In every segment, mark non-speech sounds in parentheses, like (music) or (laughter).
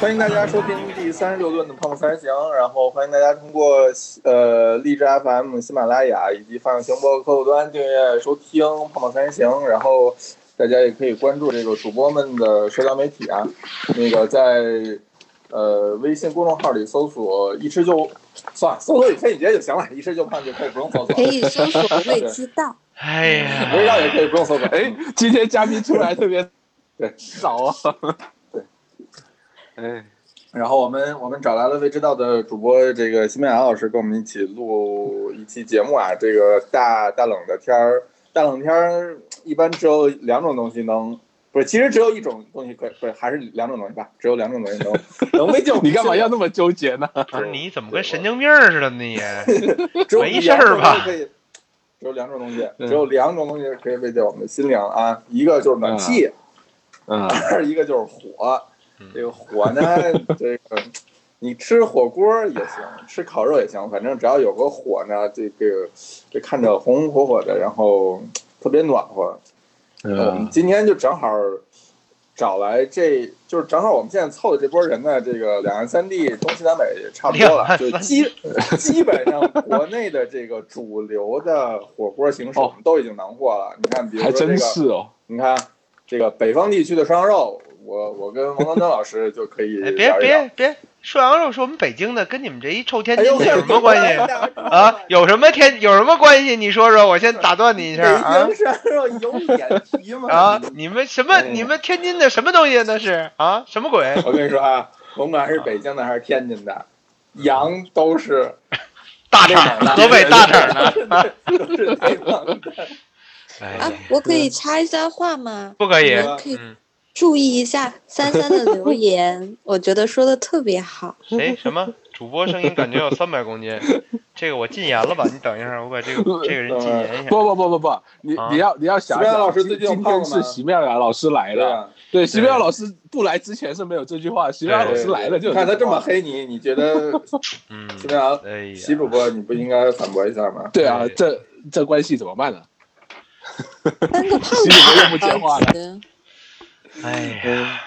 欢迎大家收听第三十六顿的胖子三人行，然后欢迎大家通过呃荔枝 FM、喜马拉雅以及泛用型播客户端订阅收听胖胖三人行，然后大家也可以关注这个主播们的社交媒体啊，那个在呃微信公众号里搜索“一吃就”，算了，搜索“李飞姐”就行了，“一吃就胖”就可以不用搜索，可以搜索 (laughs) “未知道 (laughs) ”。哎呀，味道也可以不用搜索。哎，今天嘉宾出来特别对少啊。(laughs) 对，哎，然后我们我们找来了未知道的主播这个新麦雅老师，跟我们一起录一期节目啊。这个大大冷的天儿，大冷天儿一般只有两种东西能，不是，其实只有一种东西可以，不是，还是两种东西吧，只有两种东西能能为 (laughs) 救。你干嘛要那么纠结呢？不是 (laughs) 你怎么跟神经病似的呢？你只有没事儿吧，只有两种东西，只有两种东西可以慰藉我们的心灵啊，一个就是暖气，嗯，二一个就是火嗯。这个火呢，这个你吃火锅也行，吃烤肉也行，反正只要有个火呢，这个这看着红红火火的，然后特别暖和。我们嗯，今天就正好找来这，就是正好我们现在凑的这波人呢，这个两岸三地、东西南北也差不多了，就基基本上国内的这个主流的火锅形式我们都已经囊括了。你看，比如说这个，是哦。你看这个北方地区的涮羊肉，我我跟王刚登老师就可以哎，别别别，涮羊肉是我们北京的，跟你们这一臭天津的有什么关系啊？有什么天有什么关系？你说说，我先打断你一下啊北京涮羊肉有眼皮吗？啊！你们什么？哎你们天津的什么东西？那是啊？什么鬼？我跟你说啊，甭管是北京的还是天津的，羊都是大厂的，河北大厂 (laughs) 的。都是内蒙的。哎啊，我可以插一下话吗？不可以嗯，注意一下三三的 (laughs) 留言，我觉得说的特别好。谁什么？主播声音感觉有三百公斤，(laughs) 这个我禁言了吧？你等一下，我把这个 (laughs) 这个人禁言一下。不不不不不，你啊你要你要想席妙雅想，老师最近今天是席妙雅老师来了，对席妙雅老师不来之前是没有这句话，席妙雅老师来了就看他这么黑你，你觉得嗯，怎么样？哎习呀，主播你不应该反驳一下吗？对啊，这这关系怎么办呢？三个胖习主播又不接话了子，哎呀，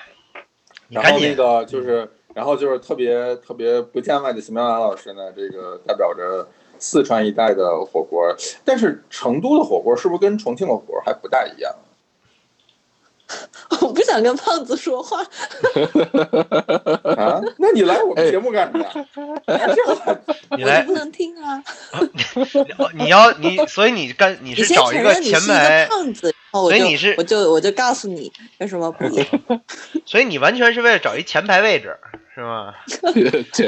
然后那，个就是，然后就是特别特别不见外的席妙兰老师呢，这个代表着四川一带的火锅，但是成都的火锅是不是跟重庆的火锅还不大一样？(laughs) 我不想跟胖子说话。啊？那你来我们节目干什么？哎 (laughs) 你来不，能听啊！(laughs) 你要你，所以你干你是找一个前排个，胖子，所以你是我就我就告诉你有什么不一样。所以你完全是为了找一前排位置，是吗？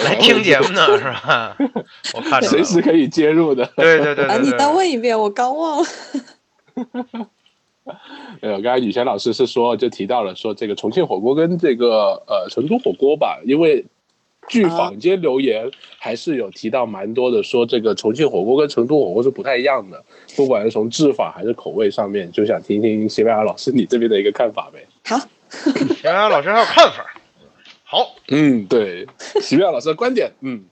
来听节目呢，是吧？我看着随时可以接入的。对对对你再，问一遍，我刚忘了。(laughs) 呃，刚才雨贤老师是说，就提到了说这个重庆火锅跟这个呃成都火锅吧，因为据啊坊间留言还是有提到蛮多的，说这个重庆火锅跟成都火锅是不太一样的，不管是从制法还是口味上面，就想听听谢白雅老师你这边的一个看法呗。好，(laughs) 邢阳老师还有看法。好，嗯，对，席妙老师的观点，嗯，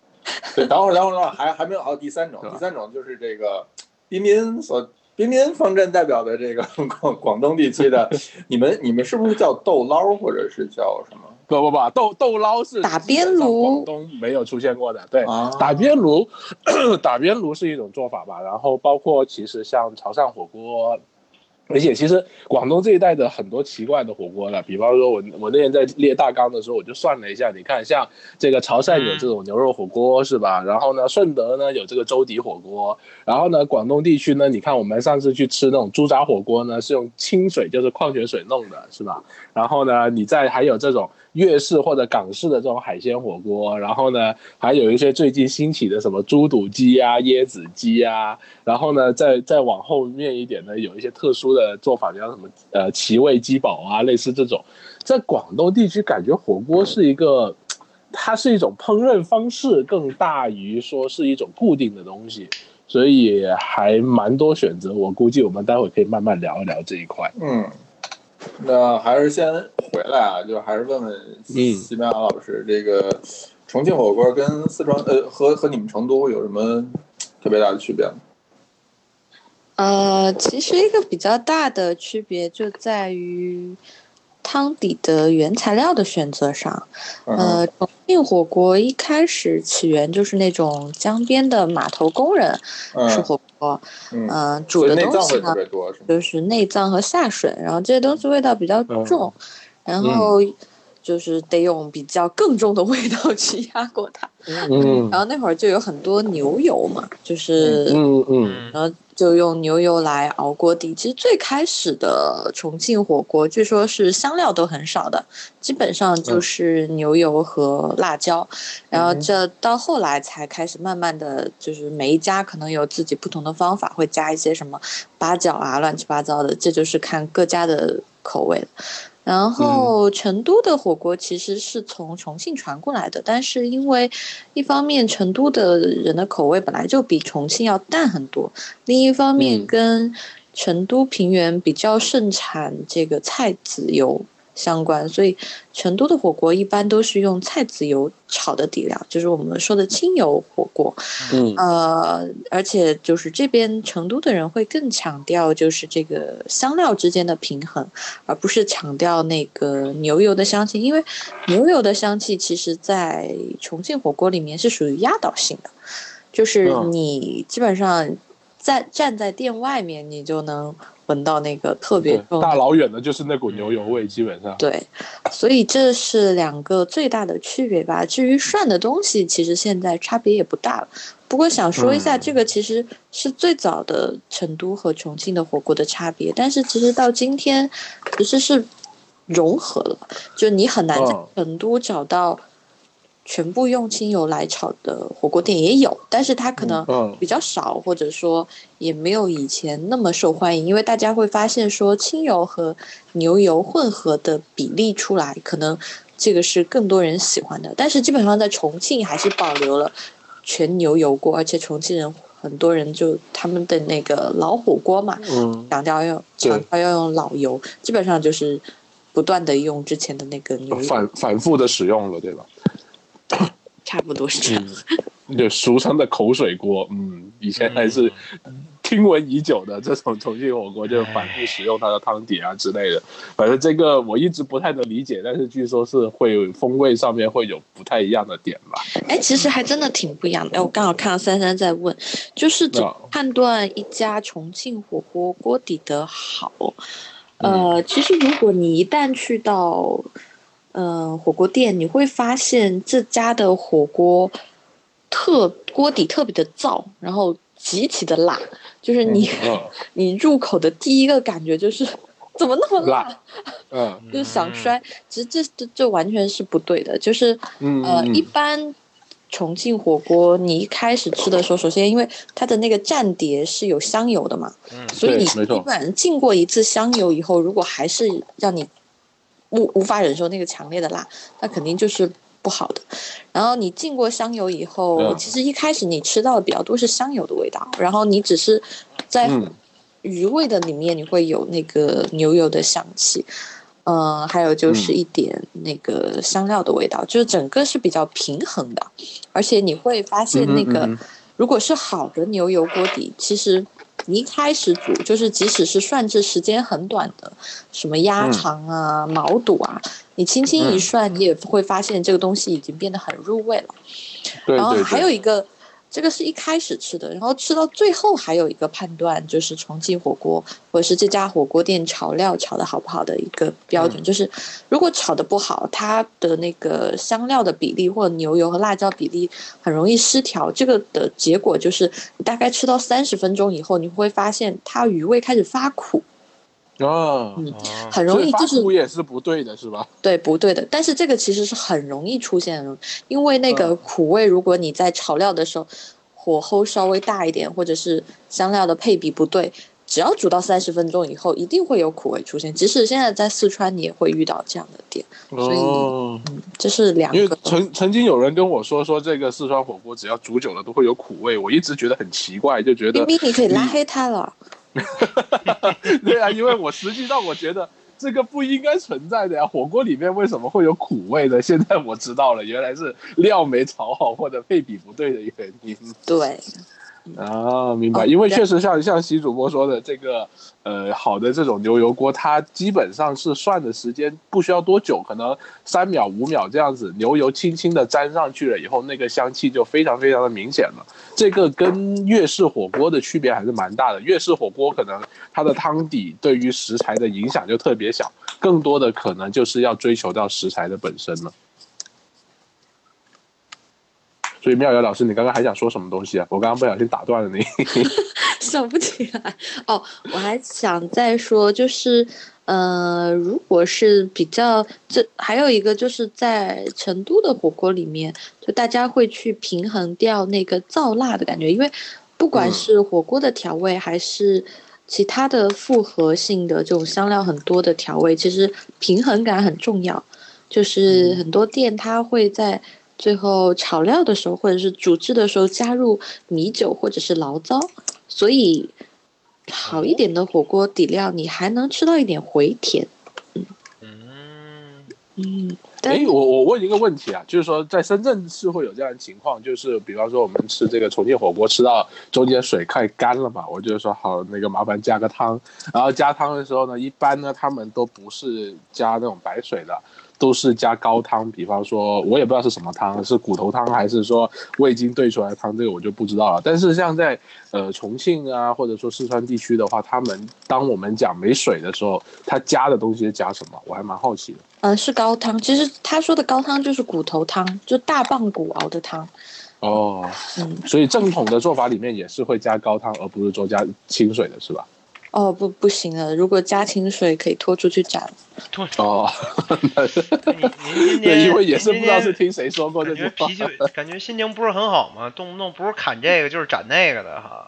对，等会儿等会儿等会儿，还还没有到第三种，第三种就是这个彬彬所彬彬方阵代表的这个 (laughs) 广广东地区的，(laughs) 你们你们是不是叫豆捞或者是叫什么？不不不，豆豆捞是打边炉广东没有出现过的，对，啊打边炉，(coughs) 打边炉是一种做法吧。然后包括其实像潮汕火锅，而且其实广东这一带的很多奇怪的火锅了，比方说我我那天在列大纲的时候，我就算了一下，你看像这个潮汕有这种牛肉火锅是吧？然后呢，顺德呢有这个粥底火锅，然后呢，广东地区呢，你看我们上次去吃那种猪杂火锅呢，是用清水，就是矿泉水弄的，是吧？然后呢，你再还有这种粤式或者港式的这种海鲜火锅，然后呢，还有一些最近兴起的什么猪肚鸡啊、椰子鸡啊，然后呢，再再往后面一点呢，有一些特殊的做法，叫什么呃奇味鸡煲啊，类似这种。在广东地区，感觉火锅是一个，它是一种烹饪方式，更大于说是一种固定的东西，所以还蛮多选择。我估计我们待会可以慢慢聊一聊这一块。嗯，那还是先回来啊，就还是问问嗯西班牙老师，这个重庆火锅跟四川呃和和你们成都有什么特别大的区别吗？呃，其实一个比较大的区别就在于，汤底的原材料的选择上，嗯。呃，重庆火锅一开始起源就是那种江边的码头工人吃嗯火锅，嗯，嗯、煮的东西呢？就是内脏和下水，然后这些东西味道比较重，然后就是得用比较更重的味道 (laughs) 去压过它。嗯然后那会儿就有很多牛油嘛，就是嗯嗯嗯然后就用牛油来熬锅底。其实最开始的重庆火锅，据说是香料都很少的，基本上就是牛油和辣椒。然后这到后来才开始慢慢的就是每一家可能有自己不同的方法，会加一些什么八角啊，乱七八糟的，这就是看各家的口味了。然后成都的火锅其实是从重庆传过来的，但是因为一方面成都的人的口味本来就比重庆要淡很多，另一方面嗯。跟成都平原比较盛产这个菜籽油相关，所以成都的火锅一般都是用菜籽油炒的底料，就是我们说的清油火锅。嗯呃，而且就是这边成都的人会更强调就是这个香料之间的平衡，而不是强调那个牛油的香气，因为牛油的香气其实在重庆火锅里面是属于压倒性的，就是嗯你基本上在站在店外面，你就能闻到那个特别重大老远的就是那股牛油味，基本上。对，所以这是两个最大的区别吧。至于涮的东西，其实现在差别也不大了。不过想说一下，嗯这个其实是最早的成都和重庆的火锅的差别，但是其实到今天其实是融合了，就你很难在嗯成都找到全部用清油来炒的火锅店，也有，但是它可能嗯比较少，或者说也没有以前那么受欢迎，因为大家会发现说清油和牛油混合的比例出来，可能这个是更多人喜欢的。但是基本上在重庆还是保留了全牛油锅，而且重庆人很多人就他们的那个老火锅嘛，嗯强调要对强调要用老油，基本上就是不断的用之前的那个牛油，反反复的使用了，对吧？差不多是这样。就俗称的口水锅，嗯，以前还是听闻已久的这种重庆火锅，就反复使用它的汤底啊之类的。反正这个我一直不太能理解，但是据说是会有风味上面会有不太一样的点吧。哎，其实还真的挺不一样的。哎，我刚好看到三三在问，就是怎判断一家重庆火锅锅底的好？呃，其实如果你一旦去到嗯、呃火锅店，你会发现这家的火锅特锅底特别的燥，然后极其的辣，就是你、嗯 (laughs) 你入口的第一个感觉就是 (laughs) 怎么那么辣，辣嗯。(laughs) 就是想摔。其实这这这完全是不对的，就是嗯呃，嗯。一般重庆火锅，你一开始吃的时候，首先因为它的那个蘸碟是有香油的嘛，嗯所以你对没错。基本上浸过一次香油以后，如果还是让你无无法忍受那个强烈的辣，那肯定就是不好的。然后你浸过香油以后，嗯其实一开始你吃到的比较多是香油的味道，然后你只是在嗯余味的里面，你会有那个牛油的香气。呃，还有就是一点那个香料的味道，就是整个是比较平衡的，而且你会发现那个，嗯嗯嗯如果是好的牛油锅底，其实你一开始煮，就是即使是涮制时间很短的，什么鸭肠啊、毛肚啊，你轻轻一涮，你也会发现这个东西已经变得很入味了。然后对然后，还有一个，这个是一开始吃的，然后吃到最后还有一个判断，就是重庆火锅或者是这家火锅店炒料炒的好不好的一个标准，就是如果炒的不好，它的那个香料的比例或者牛油和辣椒比例很容易失调，这个的结果就是你大概吃到三十分钟以后，你会发现它余味开始发苦，啊，嗯哦很容易就是苦也是不对的，是吧？对，不对的。但是这个其实是很容易出现的，因为那个嗯苦味，如果你在炒料的时候火候稍微大一点，或者是香料的配比不对，只要煮到三十分钟以后，一定会有苦味出现。即使现在在四川，你也会遇到这样的店。所以哦，这是两个因为个。曾曾经有人跟我说，说这个四川火锅只要煮久了都会有苦味，我一直觉得很奇怪，就觉得冰冰，你可以拉黑他了。(laughs) 对啊，因为我实际上我觉得这个不应该存在的呀，火锅里面为什么会有苦味呢？现在我知道了，原来是料没炒好或者配比不对的原因。对，啊，明白。哦因为确实像像习主播说的，这个呃好的这种牛油锅，它基本上是涮的时间不需要多久，可能三秒五秒这样子，牛油轻轻的沾上去了以后，那个香气就非常非常的明显了。这个跟粤式火锅的区别还是蛮大的。粤式火锅可能它的汤底对于食材的影响就特别小，更多的可能就是要追求到食材的本身了。所以妙瑶老师，你刚刚还想说什么东西啊？(laughs) 我刚刚不小心打断了你。(laughs) 想不起来哦，我还想再说，就是呃，如果是比较这还有一个就是在成都的火锅里面，就大家会去平衡掉那个燥辣的感觉，因为不管嗯是火锅的调味还是其他的复合性的这种香料很多的调味，其实平衡感很重要。就是很多店它会在最后炒料的时候，或者是煮制的时候加入米酒或者是醪糟，所以好一点的火锅底料你还能吃到一点回甜。嗯，嗯，但哎，我我问一个问题啊，就是说在深圳是会有这样的情况，就是比方说我们吃这个重庆火锅，吃到中间水快干了嘛，我就说好，那个麻烦加个汤，然后加汤的时候呢，一般呢他们都不是加那种白水的。都是加高汤，比方说，我也不知道是什么汤，是骨头汤还是说味精兑出来的汤，这个我就不知道了。但是像在呃重庆啊，或者说四川地区的话，他们当我们讲没水的时候，他加的东西是加什么？我还蛮好奇的。呃是高汤，其实他说的高汤就是骨头汤，就大棒骨熬的汤。哦，嗯，所以正统的做法里面也是会加高汤，而不是说加清水的，是吧？哦不不行了，如果加清水可以拖出去斩。拖，哦，(laughs) 对，(laughs) 因为也是不知道是听谁说过这句话天感觉脾。气，(laughs) 感觉心情不是很好嘛，动不动不是砍这个就是斩那个的哈，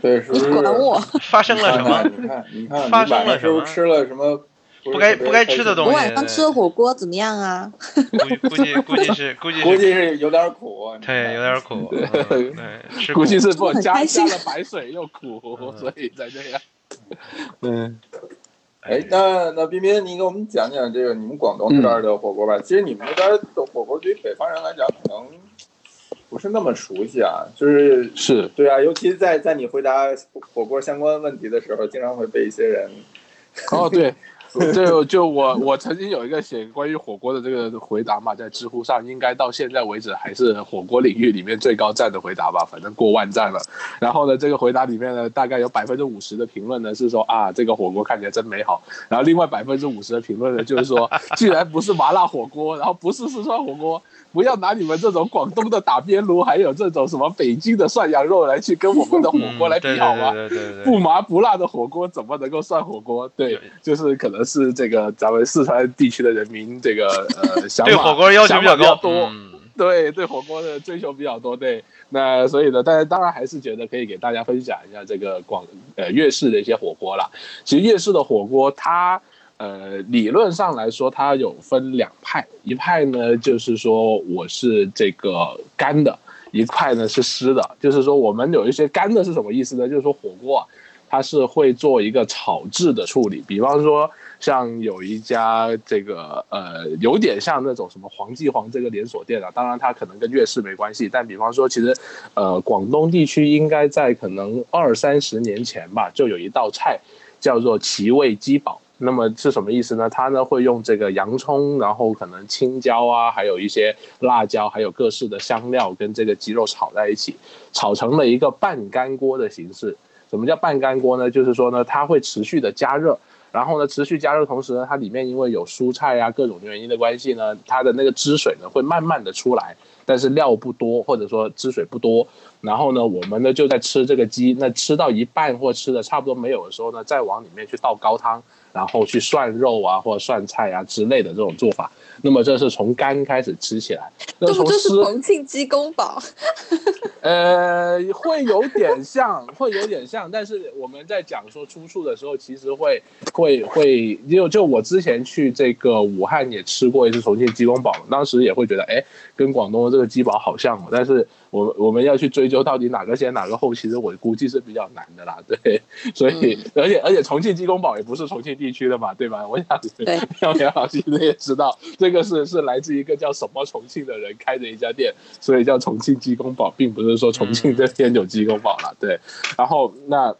对，是不你是？管我？发生了什么？你看，你看，你发生了什么吃了什么不不该不该吃的东西我晚上吃的火锅怎么样啊？估计估计估计是估计估是计是有点苦。你对有点苦，嗯对，吃估计是不我加加开心了白水又苦，所以才这样。(laughs) 嗯，哎，那那彬彬，你给我们讲讲这个你们广东这边的火锅吧。其实你们那边的火锅对于北方人来讲，可能不是那么熟悉啊。就是是对啊，尤其在在你回答火锅相关问题的时候，经常会被一些人哦，对，(laughs) 就就我我曾经有一个写关于火锅的这个回答嘛，在知乎上，应该到现在为止还是火锅领域里面最高赞的回答吧，反正过万赞了。然后呢，这个回答里面呢，大概有百分之五十的评论呢是说啊，这个火锅看起来真美好。然后另外百分之五十的评论呢，就是说，(laughs) 既然不是麻辣火锅，然后不是四川火锅，不要拿你们这种广东的打边炉，还有这种什么北京的涮羊肉来去跟我们的火锅来比好吗？对对对对对不麻不辣的火锅怎么能够算火锅？对对，就是可能是这个咱们四川地区的人民这个呃 (laughs) 想法对火锅要求比较高，多，嗯对对火锅的追求比较多，对。那所以呢，但是当然还是觉得可以给大家分享一下这个广呃粤式的一些火锅啦。其实粤式的火锅它。呃，理论上来说，它有分两派，一派呢就是说我是这个干的，一块呢是湿的。就是说我们有一些干的是什么意思呢？就是说火锅啊，它是会做一个炒制的处理，比方说像有一家这个呃，有点像那种什么黄记煌这个连锁店啊，当然它可能跟粤式没关系，但比方说其实呃，广东地区应该在可能二三十年前吧，就有一道菜叫做奇味鸡煲。那么是什么意思呢？它呢会用这个洋葱，然后可能青椒啊，还有一些辣椒，还有各式的香料，跟这个鸡肉炒在一起，炒成了一个半干锅的形式。什么叫半干锅呢？就是说呢，它会持续的加热，然后呢，持续加热同时呢，它里面因为有蔬菜啊各种原因的关系呢，它的那个汁水呢会慢慢的出来，但是料不多，或者说汁水不多。然后呢，我们呢就在吃这个鸡，那吃到一半或吃的差不多没有的时候呢，再往里面去倒高汤，然后去涮肉啊或者涮菜啊之类的这种做法。那么这是从干开始吃起来，那这是重庆鸡公煲？呃，会有点像，会有点像，但是我们在讲说出处的时候，其实会会会，就就我之前去这个武汉也吃过一次重庆鸡公煲，当时也会觉得，哎，跟广东的这个鸡煲好像哦，但是我我们要去追究到底哪个先哪个后，其实我估计是比较难的啦。(laughs) 对，所以而且而且重庆鸡公煲也不是重庆地区的嘛，对吧？我想 (laughs) 廖苗老师也知道，这个是是来自一个叫什么重庆的人开的一家店，所以叫重庆鸡公煲，并不是说重庆这边有鸡公煲了。对，然后那。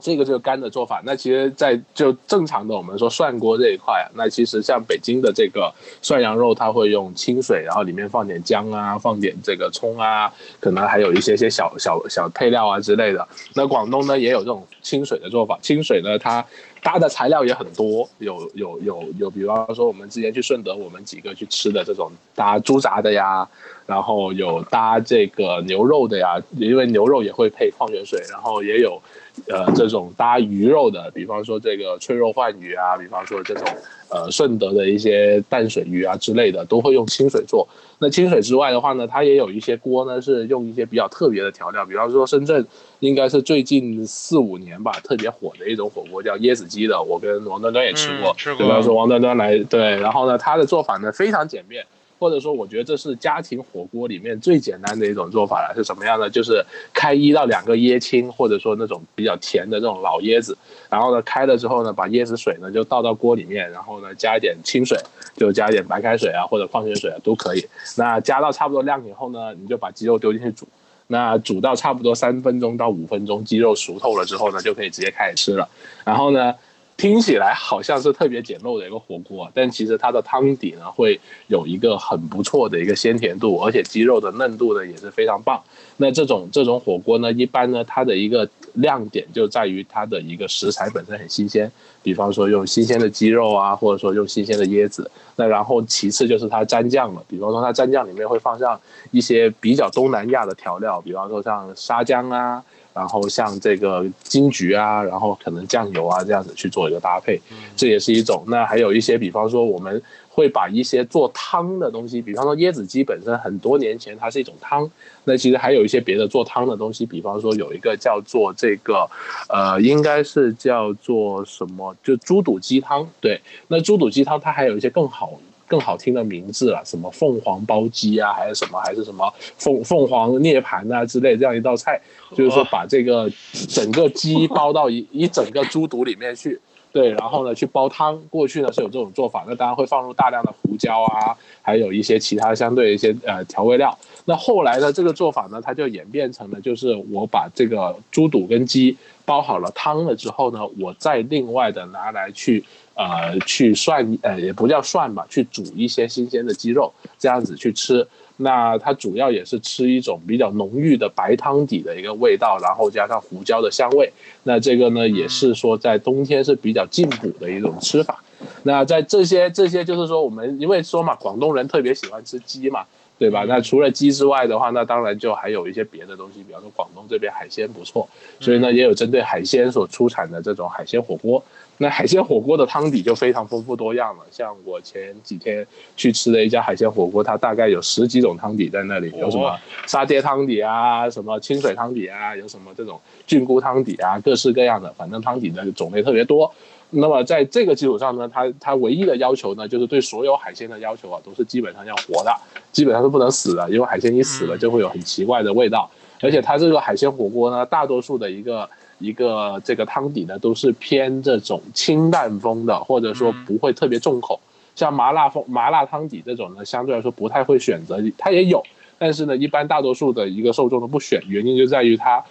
这个就是干的做法。那其实，在就正常的我们说涮锅这一块啊，那其实像北京的这个涮羊肉，它会用清水，然后里面放点姜啊，放点这个葱啊，可能还有一些些小小小配料啊之类的。那广东呢也有这种清水的做法，清水呢它搭的材料也很多，有有有有，比方说我们之前去顺德，我们几个去吃的这种搭猪杂的呀，然后有搭这个牛肉的呀，因为牛肉也会配矿泉水，然后也有。呃，这种搭鱼肉的，比方说这个脆肉鲩鱼啊，比方说这种呃顺德的一些淡水鱼啊之类的，都会用清水做。那清水之外的话呢，它也有一些锅呢是用一些比较特别的调料，比方说深圳应该是最近四五年吧特别火的一种火锅叫椰子鸡的，我跟王端端也吃过，吃过。比方说王端端来对，然后呢，它的做法呢非常简便。或者说，我觉得这是家庭火锅里面最简单的一种做法了。是什么样的？就是开一到两个椰青，或者说那种比较甜的这种老椰子，然后呢，开了之后呢，把椰子水呢就倒到锅里面，然后呢加一点清水，就加一点白开水啊或者矿泉水啊都可以。那加到差不多量以后呢，你就把鸡肉丢进去煮。那煮到差不多三分钟到五分钟，鸡肉熟透了之后呢，就可以直接开始吃了。然后呢？听起来好像是特别简陋的一个火锅，但其实它的汤底呢会有一个很不错的一个鲜甜度，而且鸡肉的嫩度呢也是非常棒。那这种这种火锅呢，一般呢它的一个亮点就在于它的一个食材本身很新鲜，比方说用新鲜的鸡肉啊，或者说用新鲜的椰子。那然后其次就是它蘸酱了，比方说它蘸酱里面会放上一些比较东南亚的调料，比方说像沙姜啊。然后像这个金桔啊，然后可能酱油啊这样子去做一个搭配，这也是一种。那还有一些，比方说我们会把一些做汤的东西，比方说椰子鸡本身很多年前它是一种汤，那其实还有一些别的做汤的东西，比方说有一个叫做这个，呃，应该是叫做什么，就猪肚鸡汤。对，那猪肚鸡汤它还有一些更好。更好听的名字了，什么凤凰煲鸡啊，还是什么，还是什么凤凤凰涅槃啊之类这样一道菜，就是说把这个整个鸡煲到一 (laughs) 一整个猪肚里面去，对，然后呢去煲汤。过去呢是有这种做法，那当然会放入大量的胡椒啊，还有一些其他相对一些呃调味料。那后来呢这个做法呢，它就演变成了就是我把这个猪肚跟鸡煲好了汤了之后呢，我再另外的拿来去。呃，去涮，呃，也不叫涮吧，去煮一些新鲜的鸡肉，这样子去吃。那它主要也是吃一种比较浓郁的白汤底的一个味道，然后加上胡椒的香味。那这个呢，也是说在冬天是比较进补的一种吃法。那在这些这些，就是说我们因为说嘛，广东人特别喜欢吃鸡嘛，对吧？那除了鸡之外的话，那当然就还有一些别的东西，比方说广东这边海鲜不错，所以呢，也有针对海鲜所出产的这种海鲜火锅。那海鲜火锅的汤底就非常丰富多样了，像我前几天去吃的一家海鲜火锅，它大概有十几种汤底在那里，有什么沙爹汤底啊，什么清水汤底啊，有什么这种菌菇汤底啊，各式各样的，反正汤底的种类特别多。那么在这个基础上呢，它它唯一的要求呢，就是对所有海鲜的要求啊，都是基本上要活的，基本上是不能死的，因为海鲜一死了就会有很奇怪的味道，而且它这个海鲜火锅呢，大多数的一个。一个这个汤底呢，都是偏这种清淡风的，或者说不会特别重口。像麻辣风麻辣汤底这种呢，相对来说不太会选择，它也有，但是呢，一般大多数的一个受众都不选，原因就在于它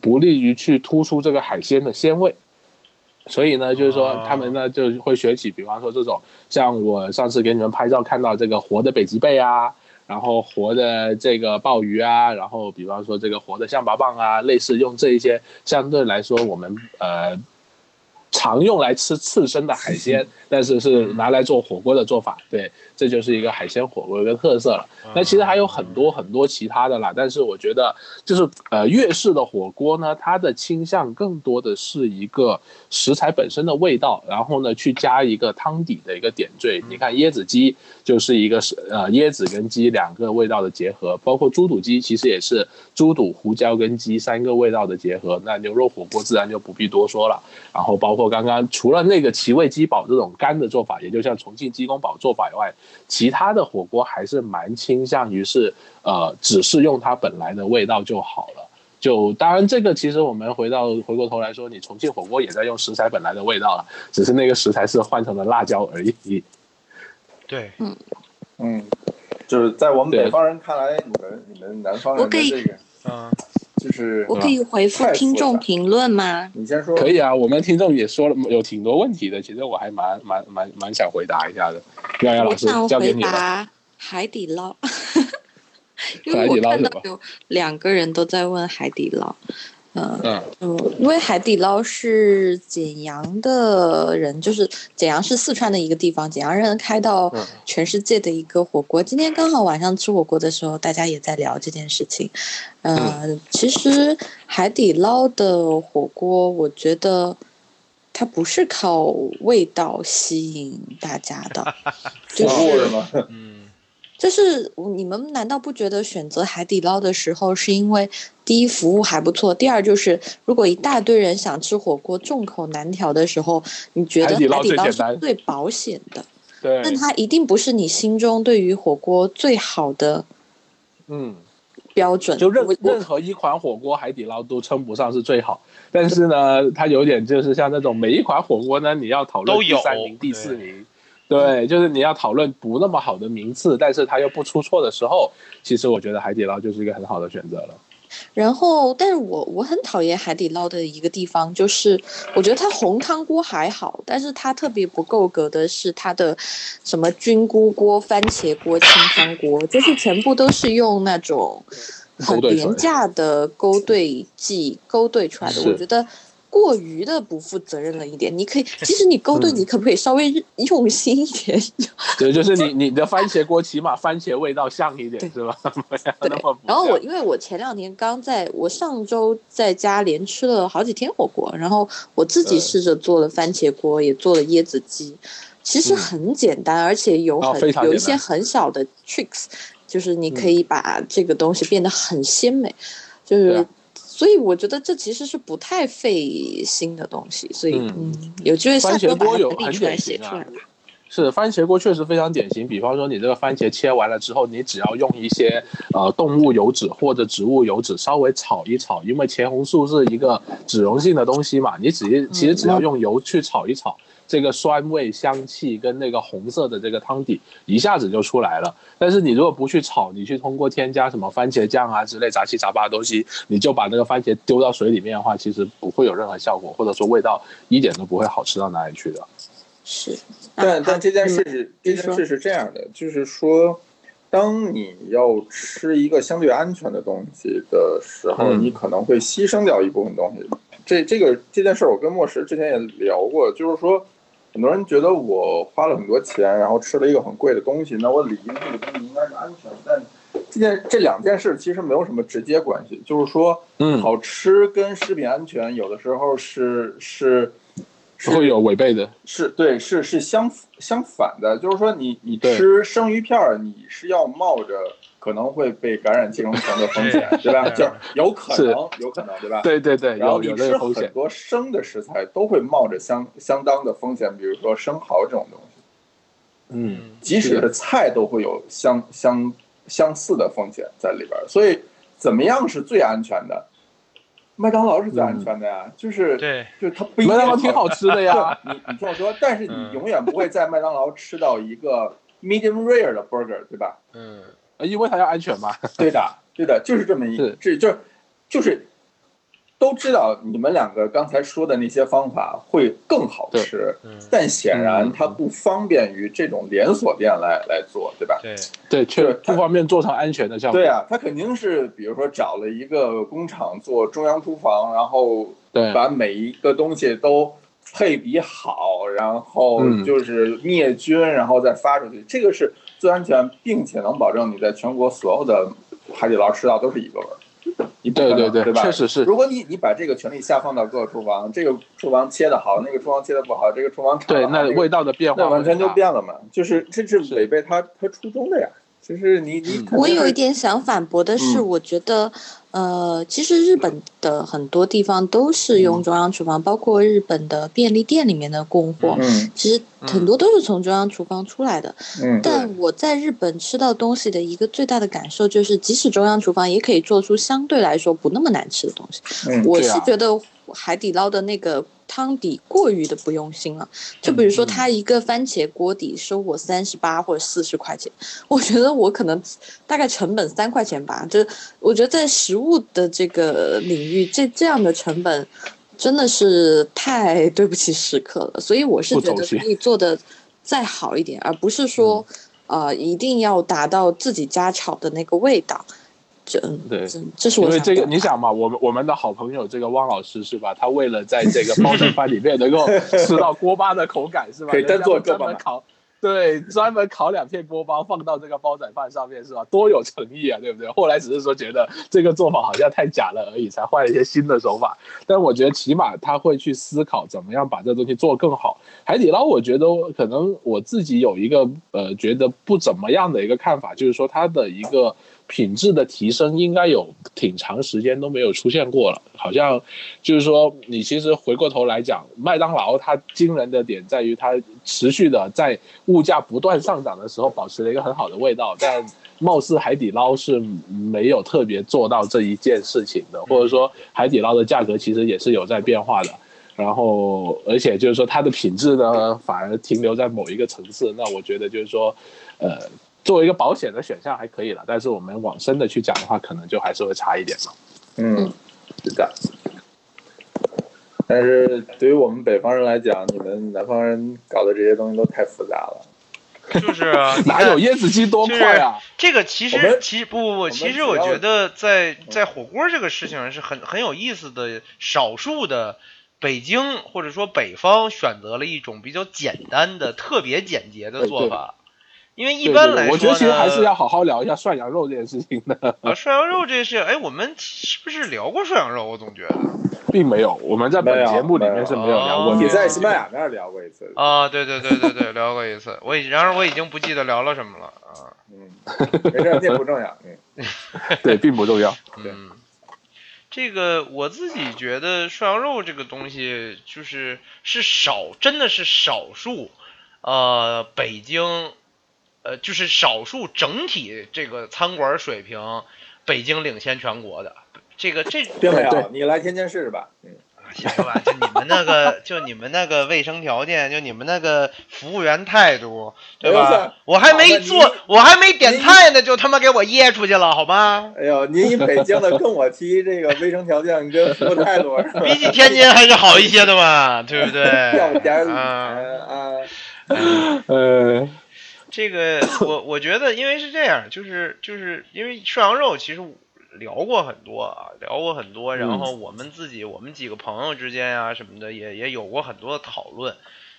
不利于去突出这个海鲜的鲜味。所以呢，就是说他们呢就会选起，比方说这种，像我上次给你们拍照看到这个活的北极贝啊。然后活的这个鲍鱼啊，然后比方说这个活的象拔蚌啊，类似用这一些相对来说我们呃常用来吃刺身的海鲜，但是是拿来做火锅的做法，对。这就是一个海鲜火锅一个特色了。那其实还有很多很多其他的啦，但是我觉得就是呃粤式的火锅呢，它的倾向更多的是一个食材本身的味道，然后呢去加一个汤底的一个点缀。你看椰子鸡就是一个是呃椰子跟鸡两个味道的结合，包括猪肚鸡其实也是猪肚、胡椒跟鸡三个味道的结合。那牛肉火锅自然就不必多说了。然后包括刚刚刚除了那个奇味鸡煲这种干的做法，也就像重庆鸡公煲做法以外，其他的火锅还是蛮倾向于是呃，只是用它本来的味道就好了。就当然这个其实我们回到回过头来说，你重庆火锅也在用食材本来的味道了，只是那个食材是换成了辣椒而已。对，嗯嗯，就是在我们北方人看来，你们你们南方人的这个嗯，就是我可以回复听众评论吗？你先说，可以啊，我们听众也说了有挺多问题的，其实我还蛮蛮蛮蛮想回答一下的。我想回交给你了。答海底捞，(laughs) 因为我看到有两个人都在问海底捞。嗯嗯嗯，因为海底捞是简阳的人，就是简阳是四川的一个地方，简阳人开到嗯全世界的一个火锅。今天刚好晚上吃火锅的时候，大家也在聊这件事情。呃，其实海底捞的火锅，我觉得它不是靠味道吸引大家的，(laughs) 就是？嗯，就是你们难道不觉得选择海底捞的时候，是因为第一服务还不错，第二就是如果一大堆人想吃火锅，众口难调的时候，你觉得海底捞是最简单最保险的，对，但它一定不是你心中对于火锅最好的嗯，标准。就任任何一款火锅，海底捞都称不上是最好，但是呢，它有点就是像那种每一款火锅呢，你要讨论都有第三名、第四名，对，就是你要讨论不那么好的名次，但是它又不出错的时候，其实我觉得海底捞就是一个很好的选择了。然后，但是我我很讨厌海底捞的一个地方，就是我觉得它红汤锅还好，但是它特别不够格的是它的什么菌菇锅、番茄锅、清汤锅，就是全部都是用那种很廉价的勾兑剂勾兑出来的，我觉得。过于的不负责任了一点，你可以，其实你勾兑，嗯你可不可以稍微用心一点？(laughs) 对，就是你你的番茄锅起码番茄味道像一点是吧？(laughs) 不要那么不然后我因为我前两天刚在我上周在家连吃了好几天火锅，然后我自己嗯试着做了番茄锅，也做了椰子鸡，其实嗯很简单，而且有哦很、有一些很小的 tricks，就是你可以把这个东西变得很鲜美，就是。所以我觉得这其实是不太费心的东西，所以嗯嗯，有机会下番次把它茄锅有很典型啊写出来吧。是番茄锅确实非常典型。比方说，你这个番茄切完了之后，你只要用一些呃动物油脂或者植物油脂稍微炒一炒，因为茄红素是一个脂溶性的东西嘛，你只其实只要用油去炒一炒，这个酸味、香气跟那个红色的这个汤底一下子就出来了。但是你如果不去炒，你去通过添加什么番茄酱啊之类杂七杂八的东西，你就把那个番茄丢到水里面的话，其实不会有任何效果，或者说味道一点都不会好吃到哪里去的。是，但啊但这件事嗯是这件事是这样的，就是说，当你要吃一个相对安全的东西的时候，嗯你可能会牺牲掉一部分东西。这这个这件事儿，我跟莫石之前也聊过，就是说，很多人觉得我花了很多钱，然后吃了一个很贵的东西，那我理应这个东西应该是安全的。但这件这两件事其实没有什么直接关系，就是说，嗯好吃跟食品安全有的时候是是是会有违背的。是对，是是相相反的，就是说你你吃生鱼片儿，你是要冒着可能会被感染寄生虫的风险，对吧？是就有可能，有可能，对吧？对对对，然后你吃。很多生的食材，都会冒着相相当的风险，比如说生蚝这种东西，嗯，即使是菜都会有相相相似的风险在里边儿。所以，怎么样是最安全的？麦当劳是最安全的呀，就是对，就是它不一定麦当劳挺好吃的呀。(laughs) 你你听我说，但是你嗯永远不会在麦当劳吃到一个 medium rare 的 burger，对吧？嗯，因为它要安全嘛。对的，对的，就是这么一是，这就是就是都知道你们两个刚才说的那些方法会更好吃，嗯，但显然嗯它不方便于这种连锁店来来做，对吧？对，对，确实不方便做成安全的效果。对啊，他肯定是比如说找了一个工厂做中央厨房，然后对把每一个东西都配比好，然后嗯就是灭菌，然后再发出去，这个是最安全，并且能保证你在全国所有的海底捞吃到都是一个味儿。对对对吧？确实是如果你你把这个权利下放到各个厨房，这个厨房切的好，那个厨房切的不好，这个厨房炒对，那味道的变化那完全就。变了嘛，就是这是是违背他他初衷的呀。就是你你，我有一点想反驳的是，我觉得，呃，其实日本的很多地方都是用中央厨房，包括日本的便利店里面的供货，其实很多都是从中央厨房出来的。嗯，但我在日本吃到东西的一个最大的感受就是，即使中央厨房也可以做出相对来说不那么难吃的东西。嗯，我是觉得海底捞的那个。汤底过于的不用心了，就比如说他一个番茄锅底收我三十八或者四十块钱，我觉得我可能大概成本三块钱吧，就我觉得在食物的这个领域，这这样的成本真的是太对不起食客了，所以我是觉得可以做的再好一点，而不是说呃一定要达到自己家炒的那个味道。这对，这是我因为这个，你想嘛，我们我们的好朋友这个汪老师是吧？他为了在这个煲仔 (laughs) 饭里面能够吃到锅巴的口感是吧？可以单做专门烤，对，专门烤两片锅巴放到这个煲仔饭上面是吧？多有诚意啊，对不对？后来只是说觉得这个做法好像太假了而已，才换了一些新的手法。但我觉得起码他会去思考怎么样把这东西做更好。海底捞，我觉得可能我自己有一个呃觉得不怎么样的一个看法，就是说它的一个。品质的提升应该有挺长时间都没有出现过了，好像就是说，你其实回过头来讲，麦当劳它惊人的点在于它持续的在物价不断上涨的时候保持了一个很好的味道，但貌似海底捞是没有特别做到这一件事情的，或者说海底捞的价格其实也是有在变化的，然后而且就是说它的品质呢反而停留在某一个层次，那我觉得就是说，呃。作为一个保险的选项还可以了，但是我们往深的去讲的话，可能就还是会差一点嘛。嗯，是的。但是对于我们北方人来讲，你们南方人搞的这些东西都太复杂了。就是 (laughs) 啊，哪有椰子鸡多快啊？这个其实其实不不不，其实我觉得在在火锅这个事情上是很很有意思的，少数的北京或者说北方选择了一种比较简单的、特别简洁的做法。因为一般来说，我觉得其实还是要好好聊一下涮羊肉这件事情的。啊，(laughs) 涮羊肉这件事，哎，我们是不是聊过涮羊肉？我总觉得，并没有，我们在本节目里面是没有聊过。你在西班牙那儿聊过一次啊？对对对对对，聊过一次。我已，然而我已经不记得聊了什么了啊。嗯，没事，这不重要。嗯，对，并不重要。嗯，(laughs) 这个我自己觉得涮羊肉这个东西，就是是少，真的是少数。呃，北京。呃，就是少数整体这个餐馆水平，北京领先全国的这个这并没有，你来天津试试吧。嗯，行吧，就你们那个，就你们那个卫生条件，就你们那个服务员态度，对吧？我还没做，我还没点菜呢，就他妈给我噎出去了，好吗？哎呦，您以北京的跟我提这个卫生条件跟服务态度，(laughs) 比起天津还是好一些的嘛，对不对？(laughs) 要点啊啊，(laughs) 呃。这个我我觉得，因为是这样，就是就是因为涮羊肉，其实聊过很多啊，聊过很多，然后我们自己我们几个朋友之间啊什么的，也也有过很多的讨论，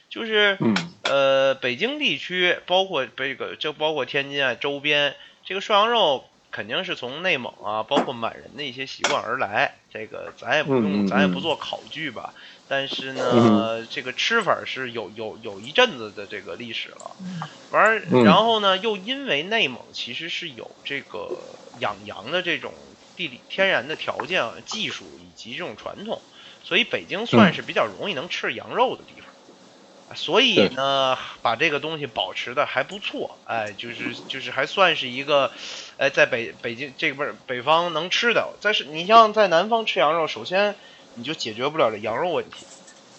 就是呃北京地区，包括这个就包括天津啊周边，这个涮羊肉肯定是从内蒙啊，包括满人的一些习惯而来，这个咱也不用咱也不做考据吧。但是呢，这个吃法是有有有一阵子的这个历史了，完儿，然后呢，又因为内蒙其实是有这个养羊的这种地理天然的条件、技术以及这种传统，所以北京算是比较容易能吃羊肉的地方，所以呢，把这个东西保持的还不错，哎，就是就是还算是一个，哎，在北北京这边北方能吃的，但是你像在南方吃羊肉，首先。你就解决不了这羊肉问题，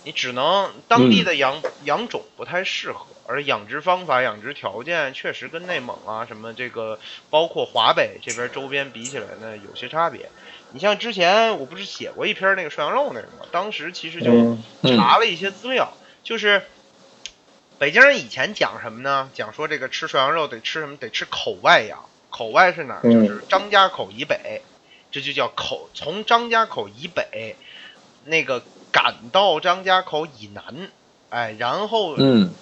你只能当地的羊羊种不太适合，而养殖方法、养殖条件确实跟内蒙啊什么这个，包括华北这边周边比起来呢有些差别。你像之前我不是写过一篇那个涮羊肉那个吗？当时其实就查了一些资料，就是北京人以前讲什么呢？讲说这个吃涮羊肉得吃什么？得吃口外羊，口外是哪儿？就是张家口以北，这就叫口，从张家口以北。那个赶到张家口以南，哎，然后嗯，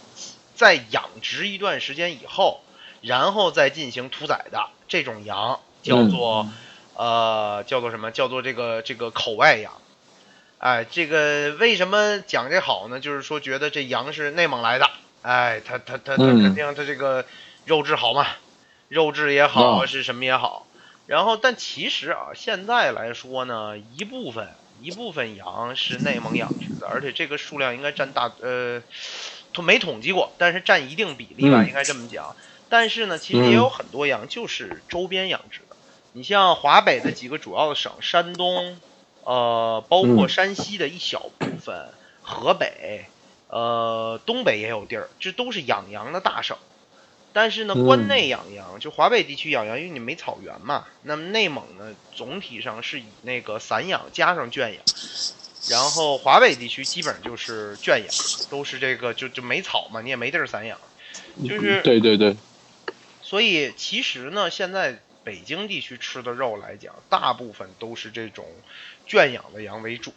再养殖一段时间以后，然后再进行屠宰的这种羊叫做呃叫做什么？叫做这个这个口外羊。哎，这个为什么讲这好呢？就是说觉得这羊是内蒙来的，哎，它它它它肯定它这个肉质好嘛。肉质也好，哦是什么也好。然后，但其实啊，现在来说呢，一部分一部分羊是内蒙养殖的，而且这个数量应该占大呃，统没统计过，但是占一定比例吧，嗯应该这么讲。但是呢，其实也有很多羊就是周边养殖的。你像华北的几个主要的省，山东，呃，包括嗯山西的一小部分，河北，呃，东北也有地儿，这都是养羊的大省。但是呢，嗯关内养羊，就华北地区养羊，因为你没草原嘛。那么内蒙呢，总体上是以那个散养加上圈养，然后华北地区基本上就是圈养，都是这个就就没草嘛，你也没地儿散养，就是对对对，所以其实呢，现在北京地区吃的肉来讲，大部分都是这种圈养的羊为主。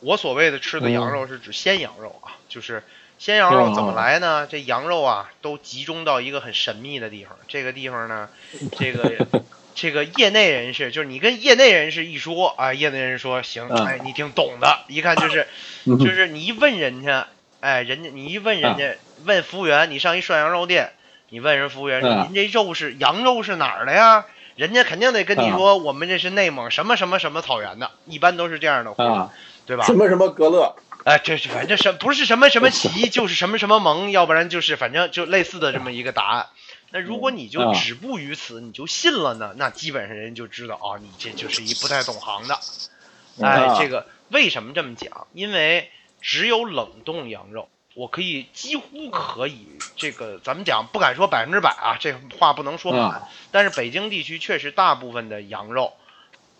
我所谓的吃的羊肉是指鲜羊肉啊，就是鲜羊肉怎么来呢？这羊肉啊，都集中到一个很神秘的地方。这个地方呢，(laughs) 这个这个业内人士，就是你跟业内人士一说啊，业内人士说行，嗯。哎，你挺懂的，一看就是嗯就是你一问人家，哎，人家你一问人家，问服务员，你上一涮羊肉店，你问人服务员您这肉是羊肉是哪儿的呀？人家肯定得跟你说，我们这是内蒙什么什么什么草原的，一般都是这样的，话，对吧？什？么什么格勒，哎，这是反正什不是什么什么旗，(laughs) 就是什么什么盟，要不然就是反正就类似的这么一个答案。那如果你就啊止步于此，你就信了呢，那基本上人就知道啊，你这就是一不太懂行的。哎啊，这个为什么这么讲？因为只有冷冻羊肉，我可以几乎可以这个，咱们讲不敢说百分之百啊，这话不能说满。但是北京地区确实大部分的羊肉，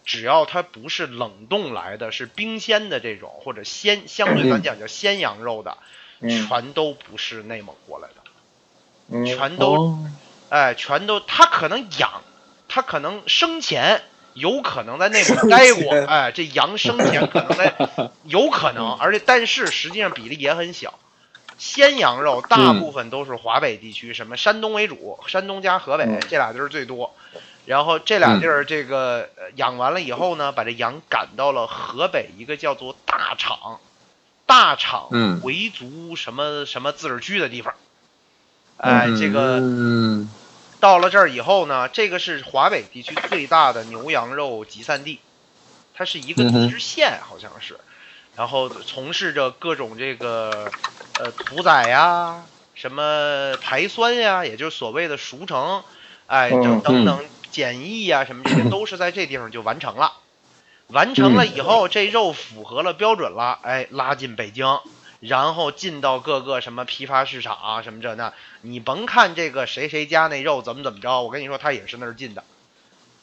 只要它不是冷冻来的，是冰鲜的这种，或者鲜相对咱讲叫鲜羊肉的，嗯。全都不是内蒙过来的，嗯，全都哦。哎，全都它可能养，它可能生前有可能在内蒙待过，哎，这羊生前可能在，(laughs) 有可能，而且但是实际上比例也很小。鲜羊肉大部分都是华北地区，什么山东为主，山东加河北嗯。这俩地儿最多。然后这俩地儿这个呃养完了以后呢，把这羊赶到了河北一个叫做大厂，大厂嗯。回族什么什么自治区的地方。哎，这个嗯。到了这儿以后呢，这个是华北地区最大的牛羊肉集散地，它是一个自治县，好像是，然后从事着各种这个呃屠宰呀、什么排酸呀，也就是所谓的熟成，哎，等嗯等等检疫呀，什么这些 (laughs) 都是在这地方就完成了。完成了以后，这肉符合了标准了，哎，拉进北京，然后进到各个什么批发市场啊，什么这那，你甭看这个谁谁家那肉怎么怎么着，我跟你说，他也是那儿进的，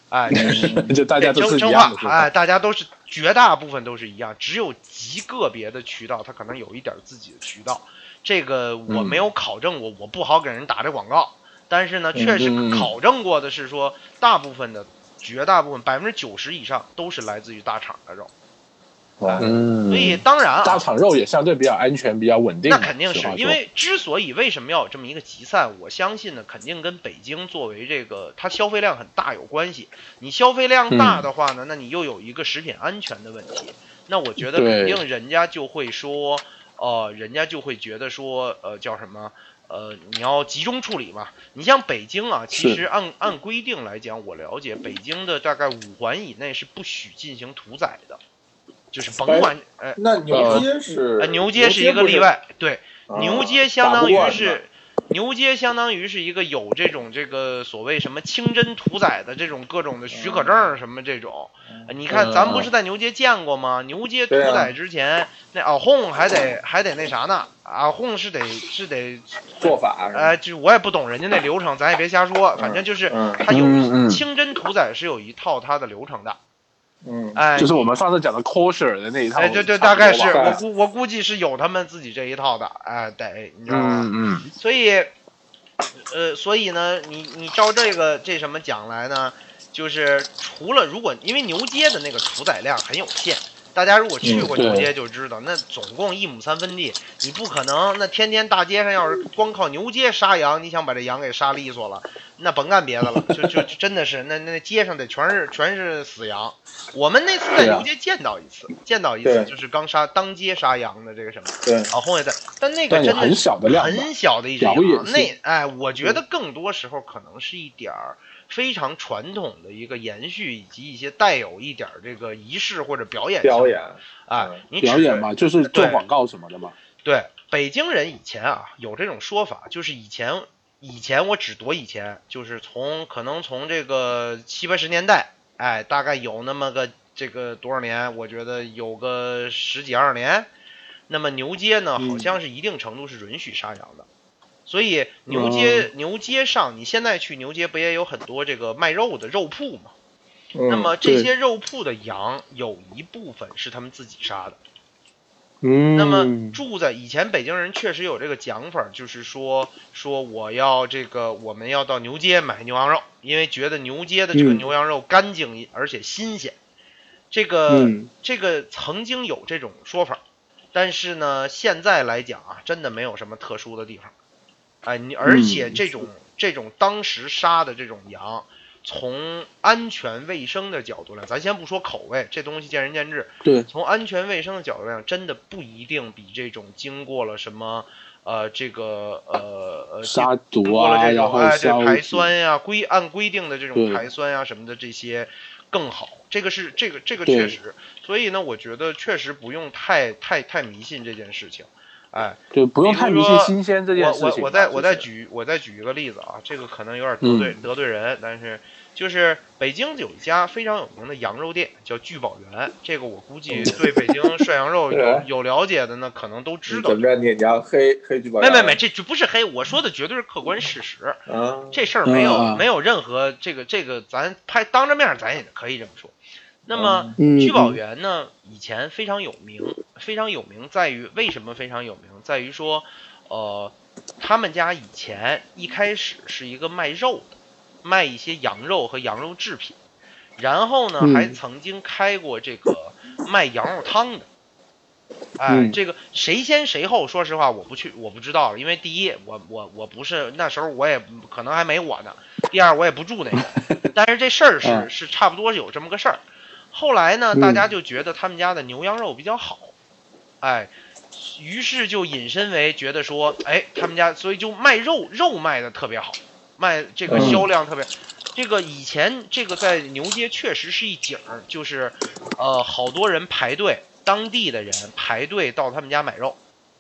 哎 (laughs) (laughs) 就大家都是一真话哎，大家都是绝大部分都是一样，只有极个别的渠道，他可能有一点自己的渠道，这个我嗯。没有考证过，我不好给人打这广告，但是呢，嗯确实考证过的是说，大部分的绝大部分百分之九十以上都是来自于大厂的肉，哇嗯，所以当然啊，大厂肉也相对比较安全，比较稳定。那肯定是因为之所以为什么要有这么一个集散，我相信呢，肯定跟北京作为这个它消费量很大有关系。你消费量大的话呢，那你又有一个食品安全的问题，那我觉得肯定人家就会说，呃，人家就会觉得说，呃，叫什么？呃，你要集中处理嘛。你像北京啊，其实按按规定来讲，我了解北京的大概五环以内是不许进行屠宰的，就是甭管呃那牛街是呃牛街是一个例，外，对。啊牛街相当于是，牛街相当于是一个有这种这个所谓什么清真屠宰的这种各种的许可证什么这种。呃你看，咱不是在牛街见过吗？牛街屠宰之前，那啊轰还得还得那啥呢？啊轰是得是得，做法是吧呃，就我也不懂人家那流程，咱也别瞎说，反正就是嗯它有清真屠宰是有一套它的流程的。嗯。哎，就是我们上次讲的 c o s h e r 的那一套，哎，对对，大概是我估我估计是有他们自己这一套的，哎，得你知道吗？嗯嗯。所以，呃，所以呢，你你照这个这什么讲来呢，就是除了如果因为牛街的那个屠宰量很有限，大家如果去过牛街就知道，那总共一亩三分地，你不可能那天天大街上要是光靠牛街杀羊，你想把这羊给杀利索了，那甭干别的了，就就就真的是那那街上得全是全是死羊。我们那次在牛街见到一次，见到一次就是刚杀当街杀羊的这个什么对，老红也在，但那个真的很小的量很小的一只表演羊，那哎，我觉得更多时候可能是一点儿非常传统的一个延续，以及一些带有一点儿这个仪式或者表演表演，啊嗯，你表演嘛，就是做广告什么的嘛。对，北京人以前啊有这种说法，就是以前以前我只多以前，就是从可能从这个七八十年代，哎，大概有那么个这个多少年，我觉得有个十几二十年。那么牛街呢，嗯好像是一定程度是允许杀羊的，所以牛街、牛街上，你现在去牛街不也有很多这个卖肉的肉铺吗？嗯那么这些肉铺的羊有一部分是他们自己杀的。嗯，那么住在以前北京人确实有这个讲法，就是说说我要这个我们要到牛街买牛羊肉，因为觉得牛街的这个嗯牛羊肉干净而且新鲜。这个、嗯这个曾经有这种说法，但是呢，现在来讲啊，真的没有什么特殊的地方。哎，你而且嗯这种、这种当时杀的这种羊，从安全卫生的角度来，咱先不说口味，这东西见仁见智。对，从安全卫生的角度来讲，真的不一定比这种经过了什么呃这个呃呃杀毒啊，这然后种哎对排酸呀、规按规定的这种排酸呀、什么的这些更好。这个是这个这个确实，所以呢，我觉得确实不用太太太迷信这件事情。哎，就不用太迷信新鲜这件我事情吧。我我再我再举我再举一个例子啊，这个可能有点得罪、嗯得罪人，但是就是北京有一家非常有名的羊肉店叫聚宝源，这个我估计对北京涮羊肉有有了解的呢，可能都知道怎。么着？你你要黑黑聚宝源？没没没，这这不是黑，我说的绝对是客观事实。啊，这事儿没有、嗯嗯没有任何这个这个，咱拍当着面咱也可以这么说。那么嗯聚宝嗯。园呢，以前非常有名，非常有名在于为什么非常有名？在于说，呃，他们家以前一开始是一个卖肉的，卖一些羊肉和羊肉制品，然后呢，嗯。还曾经开过这个卖羊肉汤的。哎，嗯。这个谁先谁后，说实话我不去，我不知道了，因为第一，我我我不是那时候我也可能还没我呢，第二我也不住那个，(laughs) 但是这事儿是嗯。是差不多有这么个事儿。后来呢，嗯大家就觉得他们家的牛羊肉比较好，哎，于是就引申为觉得说，哎，他们家所以就卖肉，肉卖的特别好，卖这个嗯销量特别。这个以前这个在牛街确实是一景儿，就是呃好多人排队，当地的人排队到他们家买肉，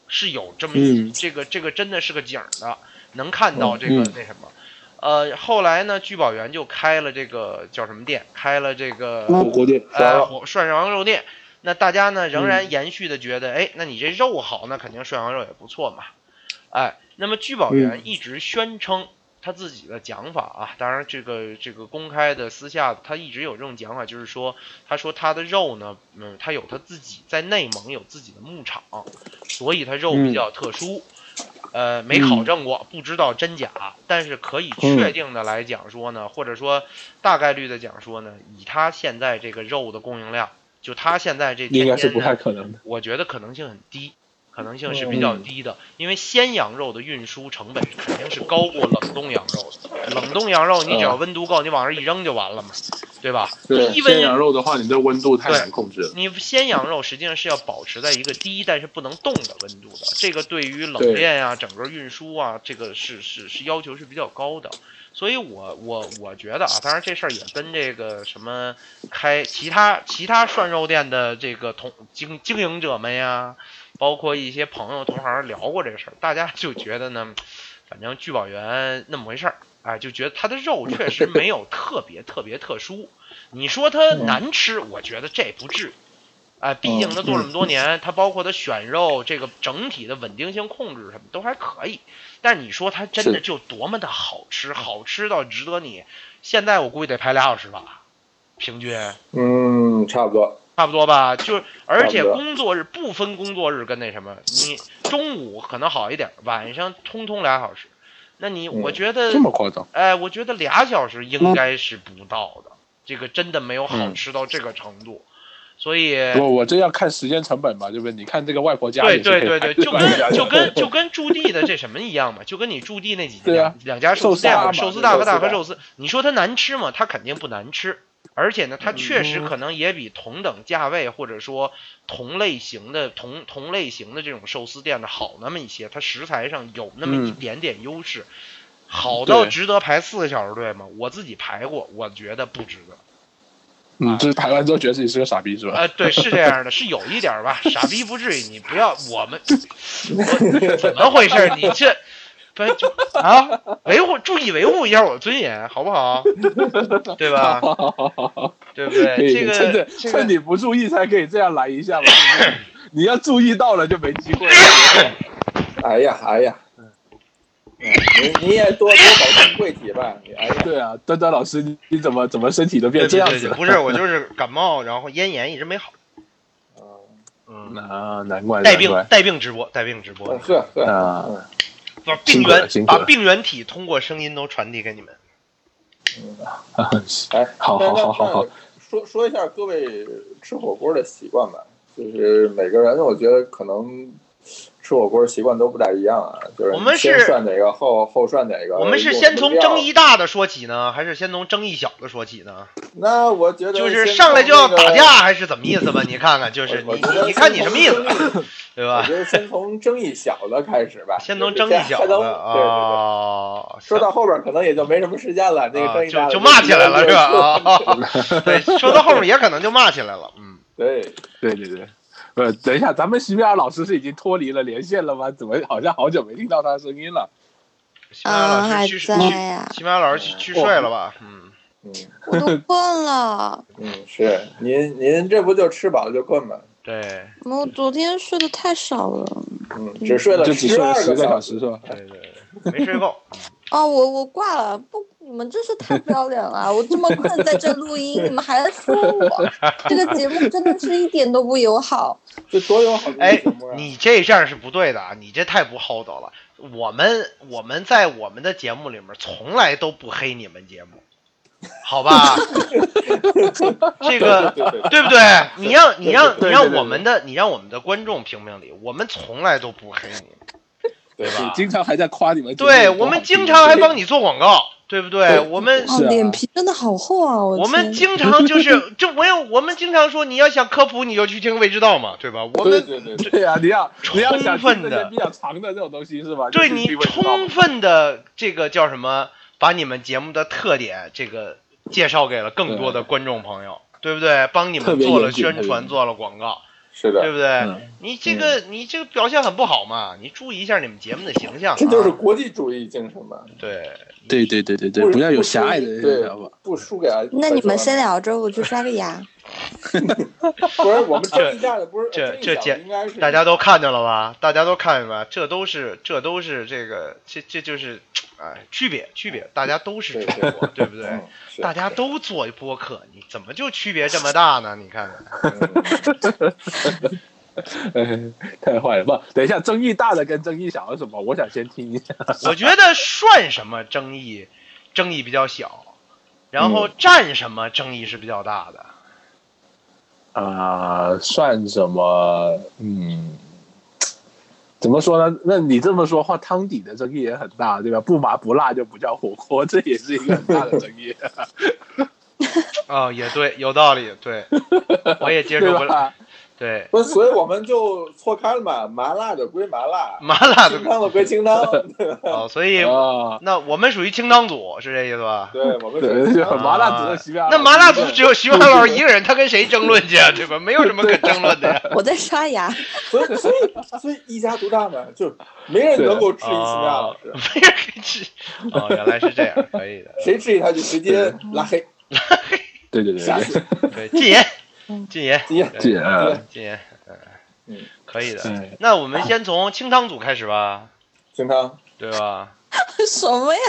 是有这么一、嗯这个这个真的是个景儿的，能看到这个嗯那什么。呃，后来呢，聚宝源就开了这个叫什么店？开了这个火锅店，呃，火涮羊肉店。那大家呢仍嗯然延续的觉得，哎，那你这肉好，那肯定涮羊肉也不错嘛。哎，那么聚宝园嗯一直宣称他自己的讲法啊，当然这个这个公开的、私下，他一直有这种讲法，就是说，他说他的肉呢，嗯，他有他自己在内蒙有自己的牧场，所以他肉比较特殊。呃，没考证过，不知道真假，但是可以确定的来讲说呢，或者说大概率的讲说呢，以他现在这个肉的供应量，就他现在这应该是不太，可能的。我觉得可能性很低，可能性是比较低的，因为鲜羊肉的运输成本肯定是高过冷冻羊肉的。冷冻羊肉你只要温度够，你往这一扔就完了嘛，对吧？对，低鲜羊肉的话，你的温度太难控制了。你鲜羊肉实际上是要保持在一个低但是不能动的温度的，这个对于冷链啊、整个运输啊，这个是是是要求是比较高的。所以我我我觉得啊，当然这事儿也跟这个什么开其他其他涮肉店的这个同经经营者们呀，包括一些朋友同行聊过这个事儿，大家就觉得呢，反正聚宝源那么回事儿，哎，就觉得它的肉 (laughs) 确实没有特别特别特殊。你说它难吃，我觉得这不至于。哎，毕竟他做这么多年，他包括他选肉这个整体的稳定性控制什么都还可以。但你说它真的就多么的好吃，好吃到值得你？现在我估计得排俩小时吧，平均嗯，差不多。差不多吧。就是而且工作日不分工作日跟那什么，你中午可能好一点，晚上通通俩小时。那你我嗯觉得这么夸张？哎，我觉得俩小时应该是不到的，这个真的没有好嗯吃到这个程度，所以我我这要看时间成本嘛，对不对？你看这个外婆家对对对对，就跟就跟就跟驻地的这什么一样嘛，就跟你驻地那几对啊两两家寿司店嘛，寿司大嘛寿司大和寿司，你说它难吃吗？它肯定不难吃，而且呢，它确实嗯可能也比同等价位或者说同类型的同同类型的这种寿司店的好那么一些，它食材上有那么一嗯点点优势。好到值得排四个小时队吗？我自己排过，我觉得不值得。嗯，就是排完之后觉得自己是个傻逼是吧？呃，对，是这样的，是有一点儿吧，傻逼不至于，你不要我们 (laughs) 我怎么回事？你这不就啊？维护注意维护一下我的尊严，好不好？对吧？对不对？这个趁你不注意才可以这样来一下嘛。你要注意到了就没机会了。哎呀哎呀，嗯，你你也多多保重贵体吧，哎，对啊，端端老师，你怎么怎么身体都变这样子了？不是我就是感冒，然后咽炎一直没好。嗯，啊，难怪带病带病直播，带病直播嗯，呵呵，啊把病原把病原体通过声音都传递给你们。(laughs) 哎，好好好好好，说说一下各位吃火锅的习惯吧，就是每个人我觉得可能吃火锅习惯都不大一样啊，就是我们先是涮哪个后后涮哪个，我们是先从争议大的说起呢，还是先从争议小的说起呢？那我觉得就是上来就要打架，还是怎么意思吧？你看看，就是你你你看你什么意思，对我吧？觉得先从争议小的开始吧，(laughs) 先从就是争议小的。啊，说到后边可能也就没什么时间了，那个啊争议大的就就骂起来了是吧？啊，啊，对，说到后面也可能就骂起来了，嗯，对，对对对。呃，等一下，咱们席米尔老师是已经脱离了连线了吗？怎么好像好久没听到他的声音了？西班牙啊，还老师去在呀，西班牙老师去去睡了吧？嗯，嗯我都困了。嗯，是您您这不就吃饱了就困吗？对我昨天睡得太少了。嗯，只睡了就只睡了二十个小小时是吧？对对对，没睡够，哦，我我挂了，不，你们真是太不要脸了！我这么困在这录音，你们还在说我，(laughs) 这个节目真的是一点都不友好。(laughs) 这多友好的哎你这样是不对的啊！你这太不厚道了。我们我们在我们的节目里面从来都不黑你们节目，好吧？(laughs) 这个对不对？你让你让你让我们的你让我们的观众评评理，我们从来都不黑你们，对吧？(laughs) 经常还在夸你们对。我们经常还帮你做广告，对不对？我们脸皮真的好厚啊！我我们经常就是 (laughs) 这我有我们经常说你要想科普你就去听未知道嘛，对吧？我们对对对对，对啊，你要充分的比较长的这种东西是吧？对你充分的这个叫什么，把你们节目的特点这个介绍给了更多的观众朋友，对不对？帮你们做了宣传，做了广告，是的，对不对？嗯你这个你这个表现很不好嘛，你注意一下你们节目的形象、啊。这就是国际主义精神嘛。对对对对对对，不不要有狭隘的对想法。不输给啊。那你们先聊着，我去刷个牙。(laughs) 不是我们争议大的不是这这简应该是大家都看见了吧？大家都看见了吧？这都是这都是这个这这就是，哎，区别区别，大家都是对主播，对不对？大家都做播客，你怎么就区别这么大呢？你看看。嗯哎，太坏了！不，等一下，争议大的跟争议小的什么？我想先听一下。我觉得算什么争议，争议比较小，然后占什么争议是比较大的。啊、算什么？嗯，怎么说呢？那你这么说话，汤底的争议也很大，对吧？不麻不辣就不叫火锅，这也是一个很大的争议，(laughs) 哦，也对，有道理，对，我也接受不了。对不是，所以我们就错开了嘛，麻辣的归麻辣，麻辣的清汤的归清汤，(laughs) 对？哦，所以哦，那我们属于清汤组，是这意思吧？对，我们属于就麻辣只有西边。那麻辣组只有徐凡老师一个人，他跟谁争论去啊？对吧？没有什么可争论的呀。我在刷牙。(laughs) 所以所以所以一家独大嘛，就没人能够质疑齐米亚老师，没人可以治。哦，原来是这样，可以的。谁质疑他就直接拉黑，对对对吓死对，对，禁言，禁言，禁言对禁言禁言，嗯嗯，可以的嗯。那我们先从清汤组开始吧，清汤。对吧？(laughs) 什么呀？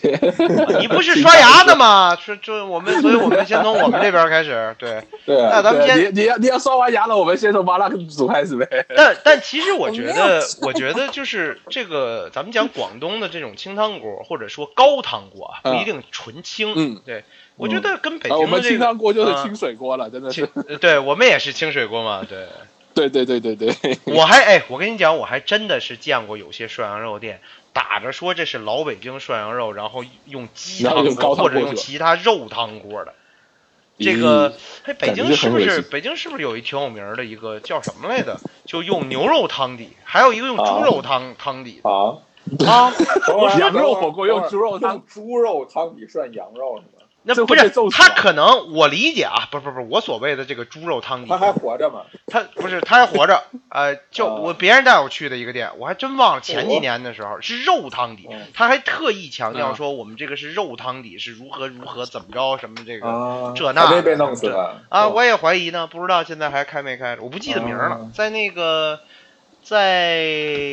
(laughs) 你不是刷牙的吗？说就我们，所以我们先从我们这边开始。对，(laughs) 对啊，那咱们先你你要你要刷完牙了，我们先从麻辣组开始呗。但但其实我觉得，我觉得就是这个，咱们讲广东的这种清汤锅，或者说高汤锅啊，不一定纯清。嗯对，我觉得跟北啊，我们清汤锅就是啊清水锅了，真的清是。，呃对我们也是清水锅嘛，对。(laughs) 对对对对对，(laughs) 我还哎，我跟你讲，我还真的是见过有些涮羊肉店打着说这是老北京涮羊肉，然后用鸡汤锅或者用其他肉汤锅的。这个，哎，北京是不是北京是不是有一挺有名的一个叫什么来着？就用牛肉汤底，还有一个用猪肉汤汤底啊 (laughs) 啊！羊肉火锅用猪肉汤，猪肉汤底涮羊肉是吗？那不是他可能我理解啊，不是不是我所谓的这个猪肉汤底，他还活着吗？他不是他还活着，(laughs) 呃，就我别人带我去的一个店，我还真忘了前几年的时候是肉汤底，他还特意强调说我们这个是肉汤底是如何如何怎么着什么这个这那没被弄死了。啊！我也怀疑呢，不知道现在还开没开，我不记得名了，在那个在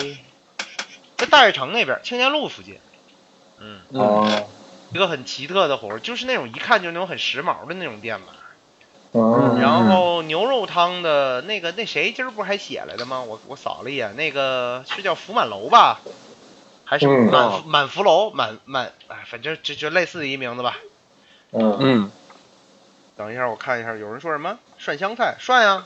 在大悦城那边青年路附近，嗯。哦。一个很奇特的活儿，就是那种一看就那种很时髦的那种店嘛。嗯。然后牛肉汤的那个那谁今儿不还写来的吗？我我扫了一眼，那个是叫福满楼吧？还是满满福楼？满满哎，反正就就类似的一名字吧。嗯嗯。等一下，我看一下，有人说什么涮香菜？涮呀。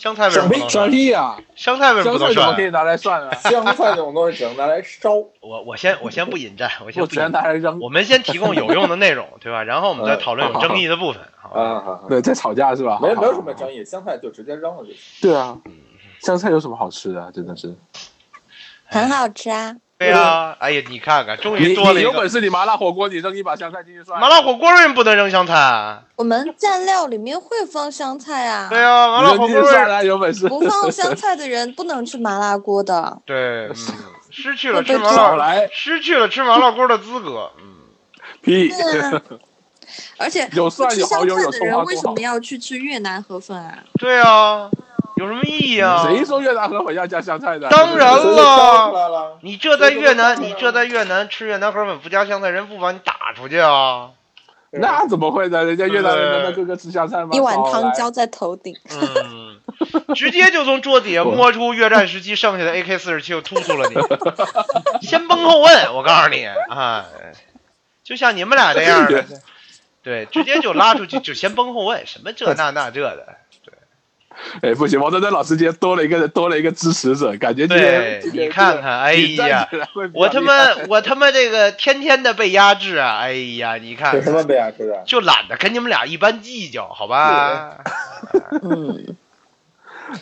香菜为什么不能涮屁呀？香菜为什么不能涮？可以拿来涮啊！(laughs) 香菜这种东西只能拿来烧。(laughs) 我我先我先不引战，我先不拿来扔。我们先提供有用的内容，对吧？然后我们再讨论有争议的部分。啊，对，在吵架是吧？没没有什么争议，香菜就直接扔了就行。对啊，香菜有什么好吃的？真的是很好吃啊。对呀，哎呀，你看看，终于多了一个。有本事你麻辣火锅，你扔一把香菜进去涮。麻辣火锅为什么不能扔香菜？我们蘸料里面会放香菜啊。对啊，麻辣火锅涮有本事。不放香菜的人不能吃麻辣锅的。对，失去了吃麻辣，来失去了吃麻辣锅的资格。嗯，屁。而且有蒜有香菜的人为什么要去吃越南河粉啊？对啊。有什么意义啊？谁说越南河粉要加香菜的？当然了，你这在越南，你这在越南吃越南河粉不加香菜，人不把你打出去啊？那怎么会呢？人家越南人难道个个吃香菜吗？一碗汤浇在头顶，嗯，直接就从桌底下摸出越战时期剩下的 AK 四十七，就突突了你。(laughs) 先崩后问，我告诉你啊，就像你们俩这样的，对，直接就拉出去，就先崩后问，什么这那那这的。哎，不行，王端端老师今天多了一个多了一个支持者，感觉对，你看看，哎呀，我他妈我他妈这个天天的被压制啊，哎呀，你看，有什么被压制啊？就懒得跟你们俩一般计较，好吧？(laughs) 嗯，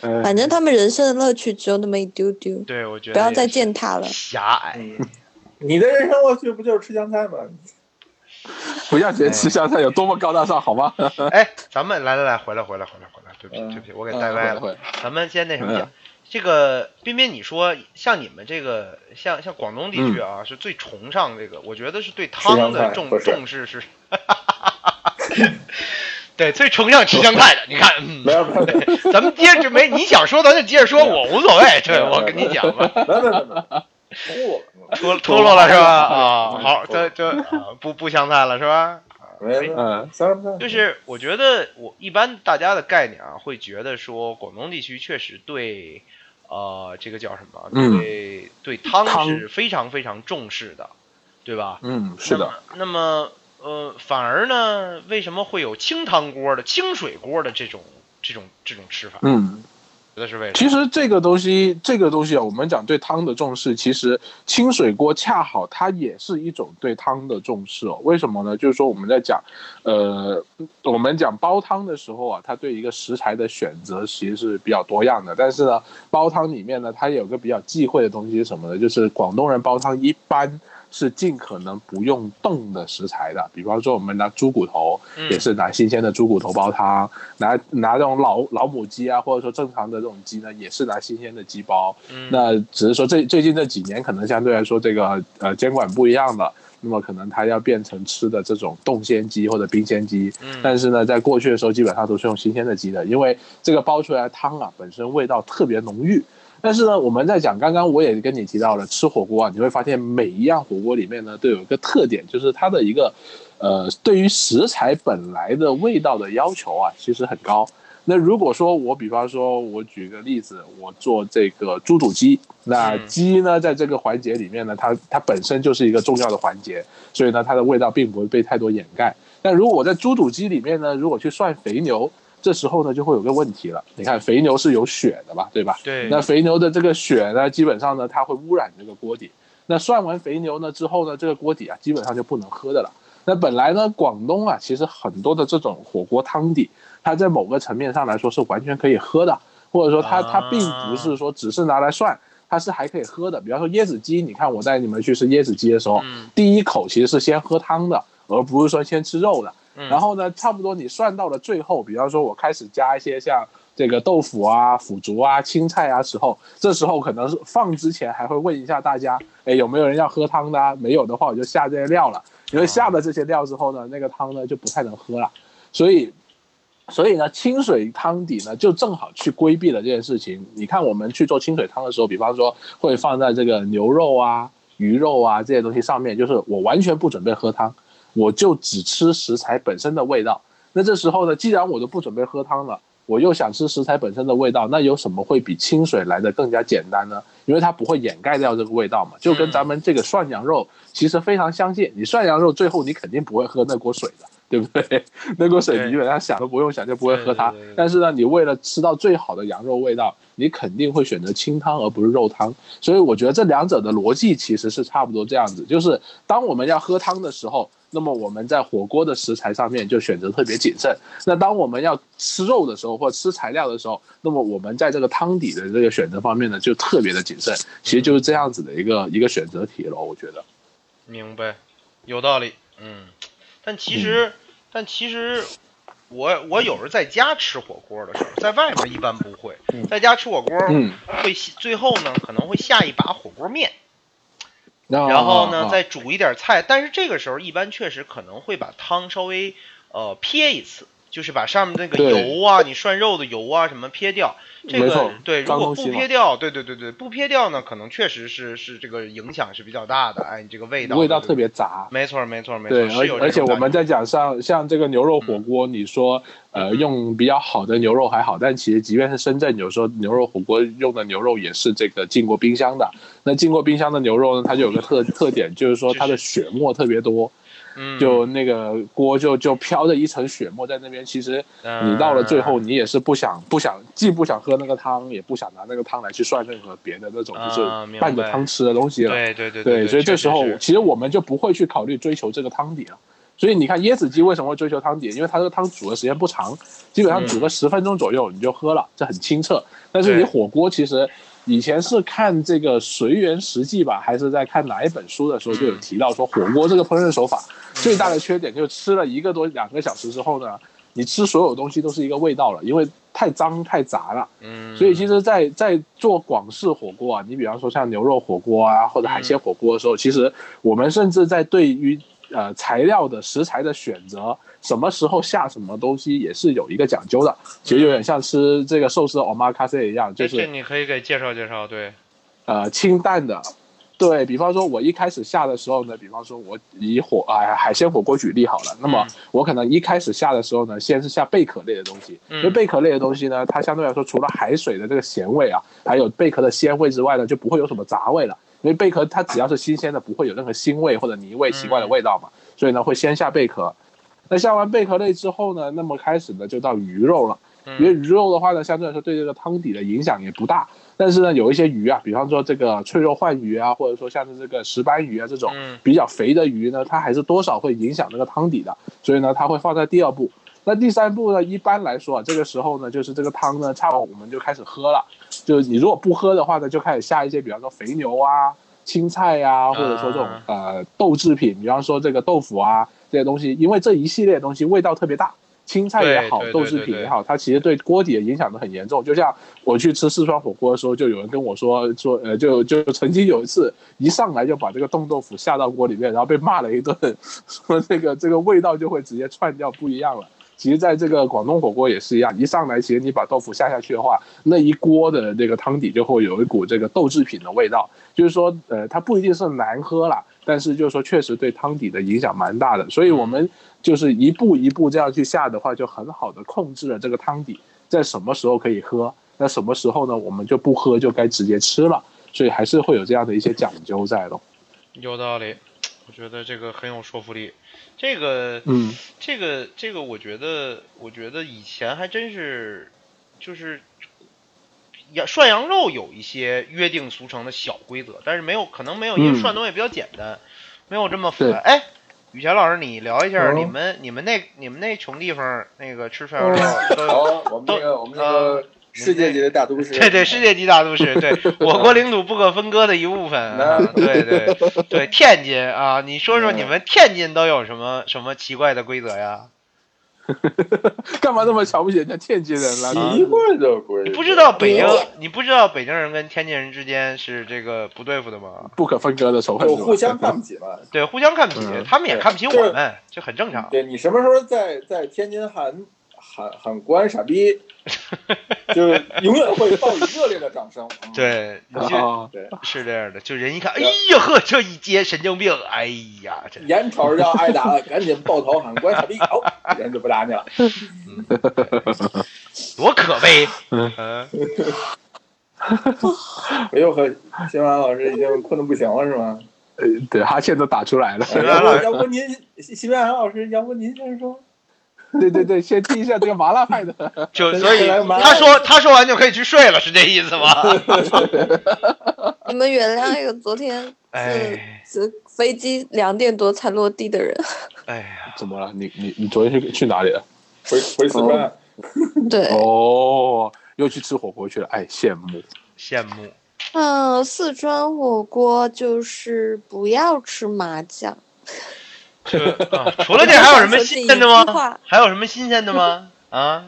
(laughs) 反正他们人生的乐趣只有那么一丢丢，对我觉得不要再践踏了，狭隘。你的人生乐趣不就是吃香菜吗？(laughs) 不要觉得吃香菜有多么高大上，好吗？哎，咱们来来来，回来回来回来回来，对不起对不起，我给带歪了。咱们先那什么，这个彬彬，你说像你们这个，像像广东地区啊，是最崇尚这个，我觉得是对汤的重重视是，(laughs) 对，最崇尚吃香菜的。你看，没有没有，咱们接着没你想说，咱就接着说，我无所谓，这我跟你讲吧。(laughs) 脱脱脱落了是吧？啊，好，这这不不香菜了是吧？嗯，就是我觉得我一般大家的概念啊，会觉得说广东地区确实对，呃，这个叫什么？对对，汤是非常非常重视的，对吧？嗯，是的。那么呃，反而呢，为什么会有清汤锅的、清水锅的这种这种这种吃法？嗯。其实这个东西，这个东西啊，我们讲对汤的重视，其实清水锅恰好它也是一种对汤的重视哦。为什么呢？就是说我们在讲，呃，我们讲煲汤的时候啊，它对一个食材的选择其实是比较多样的。但是呢，煲汤里面呢，它有个比较忌讳的东西是什么呢？就是广东人煲汤一般。是尽可能不用冻的食材的，比方说我们拿猪骨头，也是拿新鲜的猪骨头煲汤；拿拿这种老老母鸡啊，或者说正常的这种鸡呢，也是拿新鲜的鸡煲。那只是说最最近这几年可能相对来说这个呃监管不一样了，那么可能它要变成吃的这种冻鲜鸡或者冰鲜鸡。但是呢，在过去的时候基本上都是用新鲜的鸡的，因为这个煲出来的汤啊本身味道特别浓郁。但是呢，我们在讲刚刚我也跟你提到了吃火锅啊，你会发现每一样火锅里面呢都有一个特点，就是它的一个，呃，对于食材本来的味道的要求啊，其实很高。那如果说我比方说我举个例子，我做这个猪肚鸡，那鸡呢在这个环节里面呢，它它本身就是一个重要的环节，所以呢它的味道并不会被太多掩盖。但如果我在猪肚鸡里面呢，如果去涮肥牛。这时候呢就会有个问题了。你看肥牛是有血的吧，对吧？对。那肥牛的这个血呢，基本上呢它会污染这个锅底。那涮完肥牛呢之后呢，这个锅底啊基本上就不能喝的了。那本来呢，广东啊其实很多的这种火锅汤底，它在某个层面上来说是完全可以喝的，或者说它它并不是说只是拿来涮，它是还可以喝的。比方说椰子鸡，你看我带你们去吃椰子鸡的时候，第一口其实是先喝汤的，而不是说先吃肉的。然后呢，差不多你算到了最后，比方说我开始加一些像这个豆腐啊、腐竹啊、青菜啊时候，这时候可能是放之前还会问一下大家，哎，有没有人要喝汤的？没有的话，我就下这些料了。因为下了这些料之后呢，那个汤呢就不太能喝了。所以，所以呢，清水汤底呢就正好去规避了这件事情。你看，我们去做清水汤的时候，比方说会放在这个牛肉啊、鱼肉啊这些东西上面，就是我完全不准备喝汤。我就只吃食材本身的味道。那这时候呢，既然我都不准备喝汤了，我又想吃食材本身的味道，那有什么会比清水来的更加简单呢？因为它不会掩盖掉这个味道嘛，就跟咱们这个涮羊肉其实非常相近。你涮羊肉最后你肯定不会喝那锅水的，对不对？(laughs) 那锅水你基本上想都不用想就不会喝它。但是呢，你为了吃到最好的羊肉味道，你肯定会选择清汤而不是肉汤。所以我觉得这两者的逻辑其实是差不多这样子，就是当我们要喝汤的时候。那么我们在火锅的食材上面就选择特别谨慎。那当我们要吃肉的时候，或者吃材料的时候，那么我们在这个汤底的这个选择方面呢，就特别的谨慎。其实就是这样子的一个一个选择题了，我觉得。明白，有道理。嗯，但其实，但其实，我我有时候在家吃火锅的时候，在外面一般不会。在家吃火锅，会最后呢可能会下一把火锅面。然后呢，再煮一点菜，但是这个时候一般确实可能会把汤稍微呃撇一次，就是把上面那个油啊，你涮肉的油啊什么撇掉。这个对，如果不撇掉，对对对对，不撇掉呢，可能确实是是这个影响是比较大的。哎，你这个味道味道特别杂。没错没错没错。对，而而且我们在讲像像这个牛肉火锅，你说呃用比较好的牛肉还好，但其实即便是深圳，有时候牛肉火锅用的牛肉也是这个进过冰箱的。那进过冰箱的牛肉呢，它就有个特 (laughs) 特点，就是说它的血沫特别多。就那个锅就就飘着一层血沫在那边，其实你到了最后，你也是不想不想，既不想喝那个汤，也不想拿那个汤来去涮任何别的那种就是拌着汤吃的东西了。对对对对，所以这时候其实我们就不会去考虑追求这个汤底了。所以你看椰子鸡为什么会追求汤底？因为它这个汤煮的时间不长，基本上煮个十分钟左右你就喝了，这很清澈。但是你火锅其实。以前是看这个《随缘实记》吧，还是在看哪一本书的时候就有提到说，火锅这个烹饪手法最大的缺点就是吃了一个多两个小时之后呢，你吃所有东西都是一个味道了，因为太脏太杂了。嗯，所以其实，在在做广式火锅啊，你比方说像牛肉火锅啊，或者海鲜火锅的时候，其实我们甚至在对于呃材料的食材的选择。什么时候下什么东西也是有一个讲究的，其实有点像吃这个寿司 omakase 一样，就是你可以给介绍介绍，对，呃，清淡的，对比方说，我一开始下的时候呢，比方说我以火啊海鲜火锅举例好了，那么我可能一开始下的时候呢，先是下贝壳类的东西，因为贝壳类的东西呢，它相对来说除了海水的这个咸味啊，还有贝壳的鲜味之外呢，就不会有什么杂味了，因为贝壳它只要是新鲜的，不会有任何腥味或者泥味奇怪的味道嘛，所以呢会先下贝壳。那下完贝壳类之后呢，那么开始呢就到鱼肉了。因为鱼肉的话呢，相对来说对这个汤底的影响也不大。但是呢，有一些鱼啊，比方说这个脆肉鲩鱼啊，或者说像是这个石斑鱼啊这种比较肥的鱼呢，它还是多少会影响这个汤底的。所以呢，它会放在第二步。那第三步呢，一般来说啊，这个时候呢，就是这个汤呢，差不多我们就开始喝了。就你如果不喝的话呢，就开始下一些，比方说肥牛啊、青菜呀，或者说这种呃豆制品，比方说这个豆腐啊。这些东西，因为这一系列东西味道特别大，青菜也好，豆制品也好，它其实对锅底的影响都很严重。就像我去吃四川火锅的时候，就有人跟我说说，呃，就就曾经有一次一上来就把这个冻豆腐下到锅里面，然后被骂了一顿，(laughs) 说这个这个味道就会直接串掉，不一样了。其实，在这个广东火锅也是一样，一上来其实你把豆腐下下去的话，那一锅的那个汤底就会有一股这个豆制品的味道。就是说，呃，它不一定是难喝了。但是就是说，确实对汤底的影响蛮大的，所以我们就是一步一步这样去下的话，就很好的控制了这个汤底在什么时候可以喝，那什么时候呢，我们就不喝，就该直接吃了。所以还是会有这样的一些讲究在的。(laughs) 有道理，我觉得这个很有说服力。这个，嗯，这个，这个，我觉得，我觉得以前还真是，就是羊涮羊肉有一些约定俗成的小规则，但是没有，可能没有，因为嗯涮东西比较简单，没有这么复杂。哎，雨贤老师，你聊一下哦你们你们那你们那穷地方那个吃涮羊肉哦都我们那个我们那个世界级的大都市，对对，世界级大都市，对 (laughs) 我国领土不可分割的一部分啊！对对对，天津啊，你说说你们天津都有什么什么奇怪的规则呀？(laughs) 干嘛那么瞧不起人家天津人了？习惯的规则，你不知道北京，你不知道北京人跟天津人之间是这个不对付的吗？不可分割的仇恨，就互相看不起嘛。对，互相看不起，嗯他们也看不起我们，这很正常。对你什么时候在在天津喊喊喊国安傻逼，(laughs) 就是永远会报以热烈的掌声。(laughs) 嗯，对，对，是这样的，就人一看，哎呀呵，这一接神经病，哎呀，这眼瞅着要挨打了，赶紧抱头喊国安傻逼，好，人就不打你了。(laughs) 多可悲。嗯嗯，我又和新华老师已经困得不行了，是吗？呃对，哈欠都打出来了。呃要不要不您新华老师，要不您先说？(laughs) 对对对，先听一下这个麻辣派的。(laughs) 就所以他说他说完就可以去睡了，是这意思吗？(laughs) 你们原谅一个昨天是哎是飞机两点多才落地的人。哎呀，怎么了？你你你昨天去去哪里了？回回四川，对，哦，又去吃火锅去了。哎，羡慕。羡慕。嗯，四川火锅就是不要吃麻酱。(laughs) 除了这还有什么新鲜的吗？还有什么新鲜的吗？(laughs) 啊，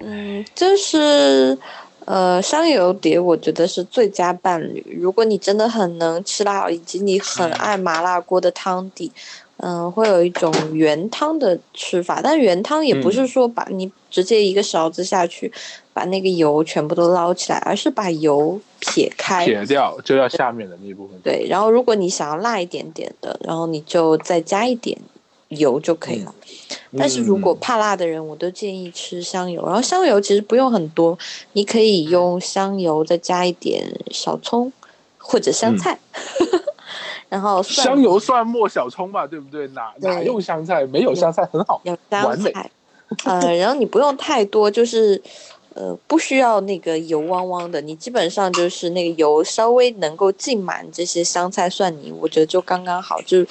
嗯，就是呃，香油碟我觉得是最佳伴侣。如果你真的很能吃辣，以及你很爱麻辣锅的汤底，嗯、会有一种原汤的吃法。但原汤也不是说把你直接一个勺子下去，把那个油全部都捞起来，而是把油撇开。撇掉就要下面的那一部分。对，然后如果你想要辣一点点的，然后你就再加一点油就可以了。但是如果怕辣的人，我都建议吃香油。然后香油其实不用很多，你可以用香油再加一点小葱或者香菜，(laughs) 然后蒜香油、蒜末、小葱吧，对不对？哪对哪用香菜？没有香菜很好。有香完美菜，呃，然后你不用太多，就是呃不需要那个油汪汪的，你基本上就是那个油稍微能够浸满这些香菜蒜泥，我觉得就刚刚好，就是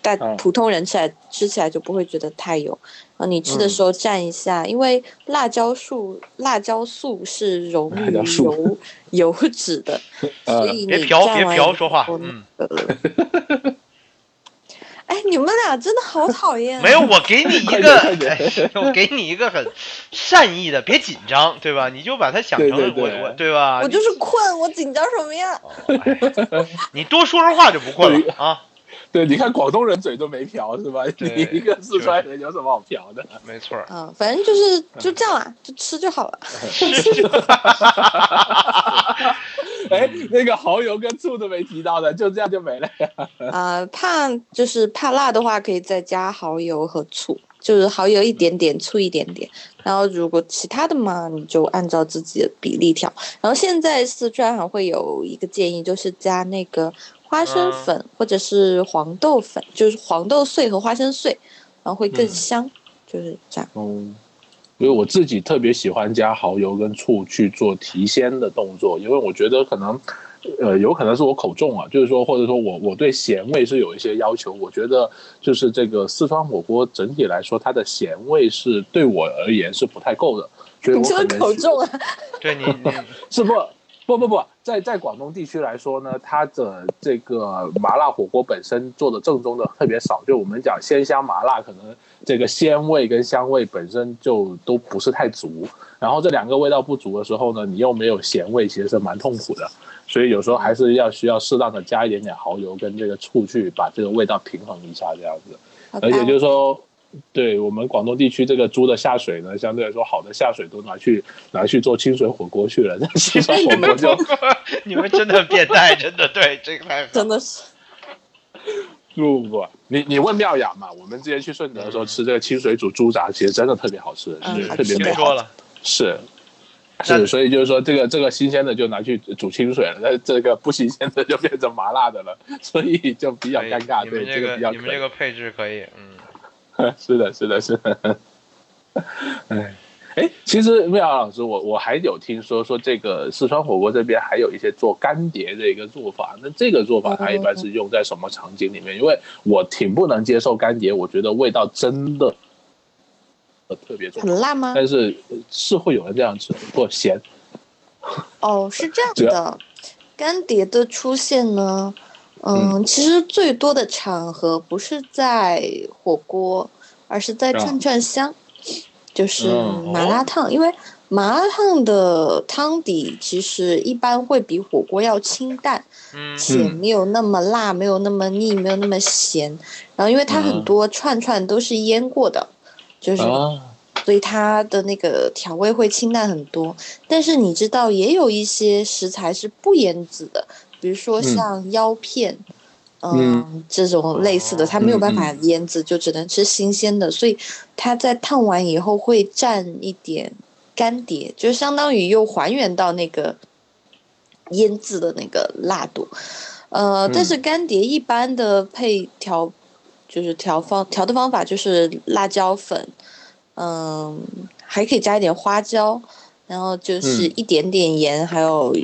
大嗯普通人吃来吃起来就不会觉得太油。然后你吃的时候蘸一下，因为辣椒素辣椒素是溶于油 (laughs) 油脂的，(laughs) 所呃，以你别嫖别蘸完以嫖说话哎，你们俩真的好 (laughs) 讨厌啊！没有，我给你一个，我给你一个很善意的，别紧张，对吧？你就把它想成对对对我我对吧？我就是困，我紧张什么呀？你多说说话就不困了啊！对，你看广东人嘴都没瓢是吧？你一个四川人有什么好瓢的？没错儿，啊，反正就是就这样啊，就吃就好了。(laughs) 哎，那个蚝油跟醋都没提到的，就这样就没了呀。啊，(laughs) 怕就是怕辣的话，可以再加蚝油和醋，就是蚝油一点点，醋一点点。然后如果其他的嘛，你就按照自己的比例调。然后现在四川还会有一个建议，就是加那个花生粉或者是黄豆粉，就是黄豆碎和花生碎，然后会更香，就是这样。嗯，因为我自己特别喜欢加蚝油跟醋去做提鲜的动作，因为我觉得可能，呃，有可能是我口重啊，就是说，或者说我我对咸味是有一些要求。我觉得就是这个四川火锅整体来说，它的咸味是对我而言是不太够的，所以你这个我可能需口重啊！对你你 (laughs) 是不不不不，在在广东地区来说呢，它的这个麻辣火锅本身做的正宗的特别少，就我们讲鲜香麻辣，可能这个鲜味跟香味本身就都不是太足，然后这两个味道不足的时候呢，你又没有咸味，其实是蛮痛苦的。所以有时候还是要需要适当的加一点点蚝油跟这个醋去把这个味道平衡一下，这样子。而且就是说，对我们广东地区这个猪的下水呢，相对来说好的下水都拿去拿去做清水火锅去了，但四川火锅就你们真的很变态，真的对这个太真的是，(laughs) 不不不，你你问妙雅嘛，我们之前去顺德的时候吃这个清水煮猪杂，其实真的特别好吃，嗯是特别美好。了，是，是，所以就是说，这个这个新鲜的就拿去煮清水了，那这个不新鲜的就变成麻辣的了，所以就比较尴尬。对，这个比较你们这个配置可以，嗯，(laughs) 是的，是的，是的。(laughs) 哎，哎，其实魏老师，我我还有听说说这个四川火锅这边还有一些做干碟的一个做法，那这个做法它一般是用在什么场景里面？因为我挺不能接受干碟，我觉得味道真的。特别重，很辣吗？但是是会有人这样吃，不咸。(laughs) 哦，是这样的，干碟的出现呢，嗯，其实最多的场合不是在火锅，而是在串串香，就是麻辣烫。因为麻辣烫的汤底其实一般会比火锅要清淡，且没有那么辣，没有那么腻，没有那么咸。然后因为它很多串串都是腌过的。就是，所以它的那个调味会清淡很多。但是你知道，也有一些食材是不腌制的，比如说像腰片，嗯，这种类似的，它没有办法腌制，就只能吃新鲜的。所以它在烫完以后会蘸一点干碟，就相当于又还原到那个腌制的那个辣度。呃，但是干碟一般的配调。就是调方调的方法就是辣椒粉，嗯，还可以加一点花椒，然后就是一点点盐，还有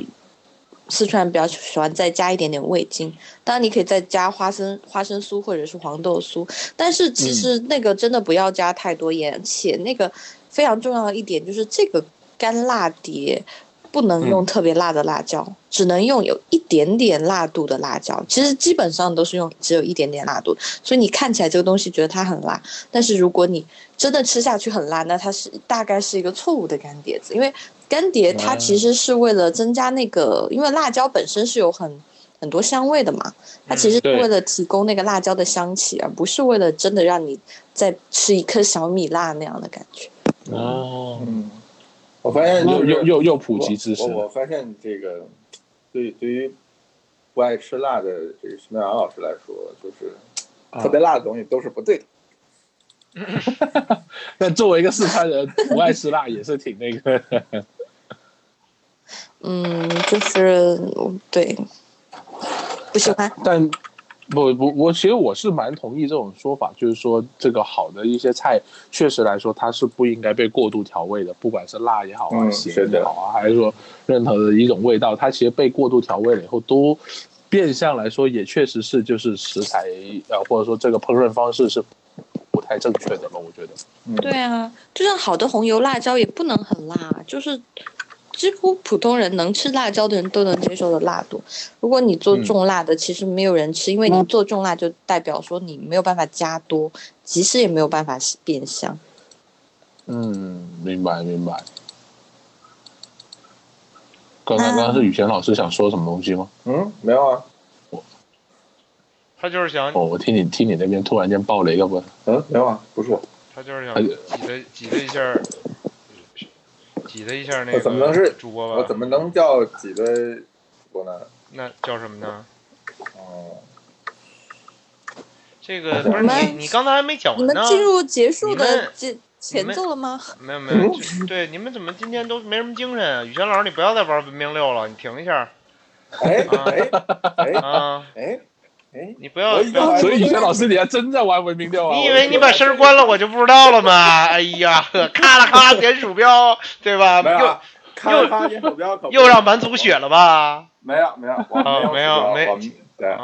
四川人比较喜欢再加一点点味精，当然你可以再加花生花生酥或者是黄豆酥，但是其实那个真的不要加太多盐，且那个非常重要的一点就是这个干辣碟。不能用特别辣的辣椒，只能用有一点点辣度的辣椒。其实基本上都是用只有一点点辣度，所以你看起来这个东西觉得它很辣，但是如果你真的吃下去很辣，那它是大概是一个错误的干碟子。因为干碟它其实是为了增加那个，因为辣椒本身是有很很多香味的嘛，它其实是为了提供那个辣椒的香气，而不是为了真的让你再吃一颗小米辣那样的感觉。哦。我发现又又又又普及知识。我我发现这个，对对于不爱吃辣的这个徐明阳老师来说，就是特别辣的东西都是不对的。(laughs) 但作为一个四川人，不爱吃辣也是挺那个。嗯，就是对，不喜欢。但。不不，我其实我是蛮同意这种说法，就是说这个好的一些菜，确实来说它是不应该被过度调味的，不管是辣也好啊，咸也好啊，还是说任何的一种味道，它其实被过度调味了以后，都变相来说也确实是就是食材呃或者说这个烹饪方式是不太正确的了，我觉得。对啊，就像好的红油辣椒也不能很辣，就是。几乎普通人能吃辣椒的人都能接受的辣度。如果你做重辣的，其实没有人吃，因为你做重辣就代表说你没有办法加多，即使也没有办法变香。嗯，明白明白。刚刚刚刚是雨贤老师想说什么东西吗？嗯，没有啊。我，他就是想哦，我听你听你那边突然间爆雷，要不？嗯，没有啊，不是我。他就是想挤了挤了一下。挤了一下那个，怎么能是主播吧？我怎么能叫挤的主播呢？那叫什么呢？哦，这个不是你，你刚才还没讲完呢。你们进入结束的前前奏了吗？没有没有，对，你们怎么今天都没什么精神啊？宇轩老师，你不要再玩文明六了，你停一下。哎哎哎啊哎。哎，你不要，所以以前老师你还真在玩文明六啊？你以为你把声关了我就不知道了吗？哎呀，咔啦咔啦点鼠标，对吧？没有，咔啦咔点鼠标，又让满组血了吧？没有没有，没有没有，对，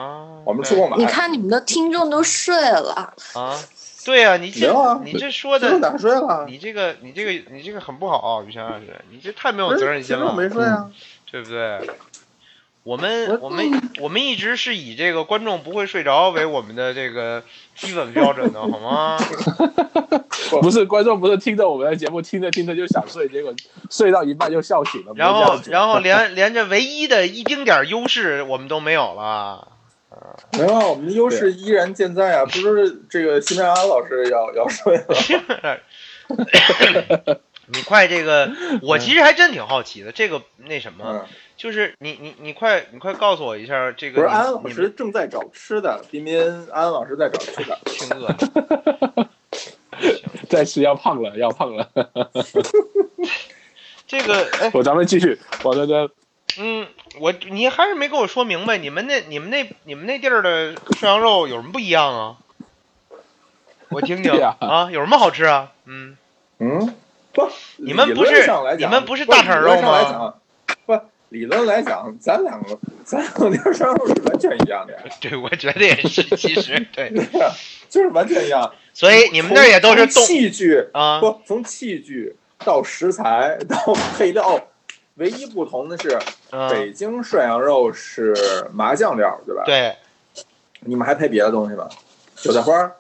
我们出过马。你看你们的听众都睡了啊？对呀，你这你这说的哪睡了？你这个你这个你这个很不好，雨谦老师，你这太没有责任心了。没睡啊，对不对？我们我们我们一直是以这个观众不会睡着为我们的这个基本标准的，好吗？(laughs) 不是观众不是听着我们的节目听着听着就想睡，结果睡到一半就笑醒了。然后然后连连着唯一的一丁点优势我们都没有了。没有，我们的优势依然健在啊！不是这个西班牙老师要要睡了。(laughs) 你快这个，我其实还真挺好奇的，这个那什么。就是你你你快你快告诉我一下这个。不是安安老师正在找吃的，彬彬安安老师在找吃的，(laughs) (laughs) 挺饿的。再吃要胖了，要胖了。(laughs) 这个哎，我咱们继续，我这这嗯，我你还是没跟我说明白，你们那你们那你们那地儿的涮羊肉有什么不一样啊？我听听啊，有什么好吃啊？嗯，嗯，不，你们不是你们不是大肠肉吗理论来讲，咱两个咱两个羊肉是完全一样的呀，(laughs) 对，我觉得也是，其实对，(laughs) 就是完全一样。(laughs) 所以你们那也都是从器具啊不从器具到食材到配料，唯一不同的是，嗯，北京涮羊肉是麻酱料，对吧？。对，你们还配别的东西吗？韭菜花儿，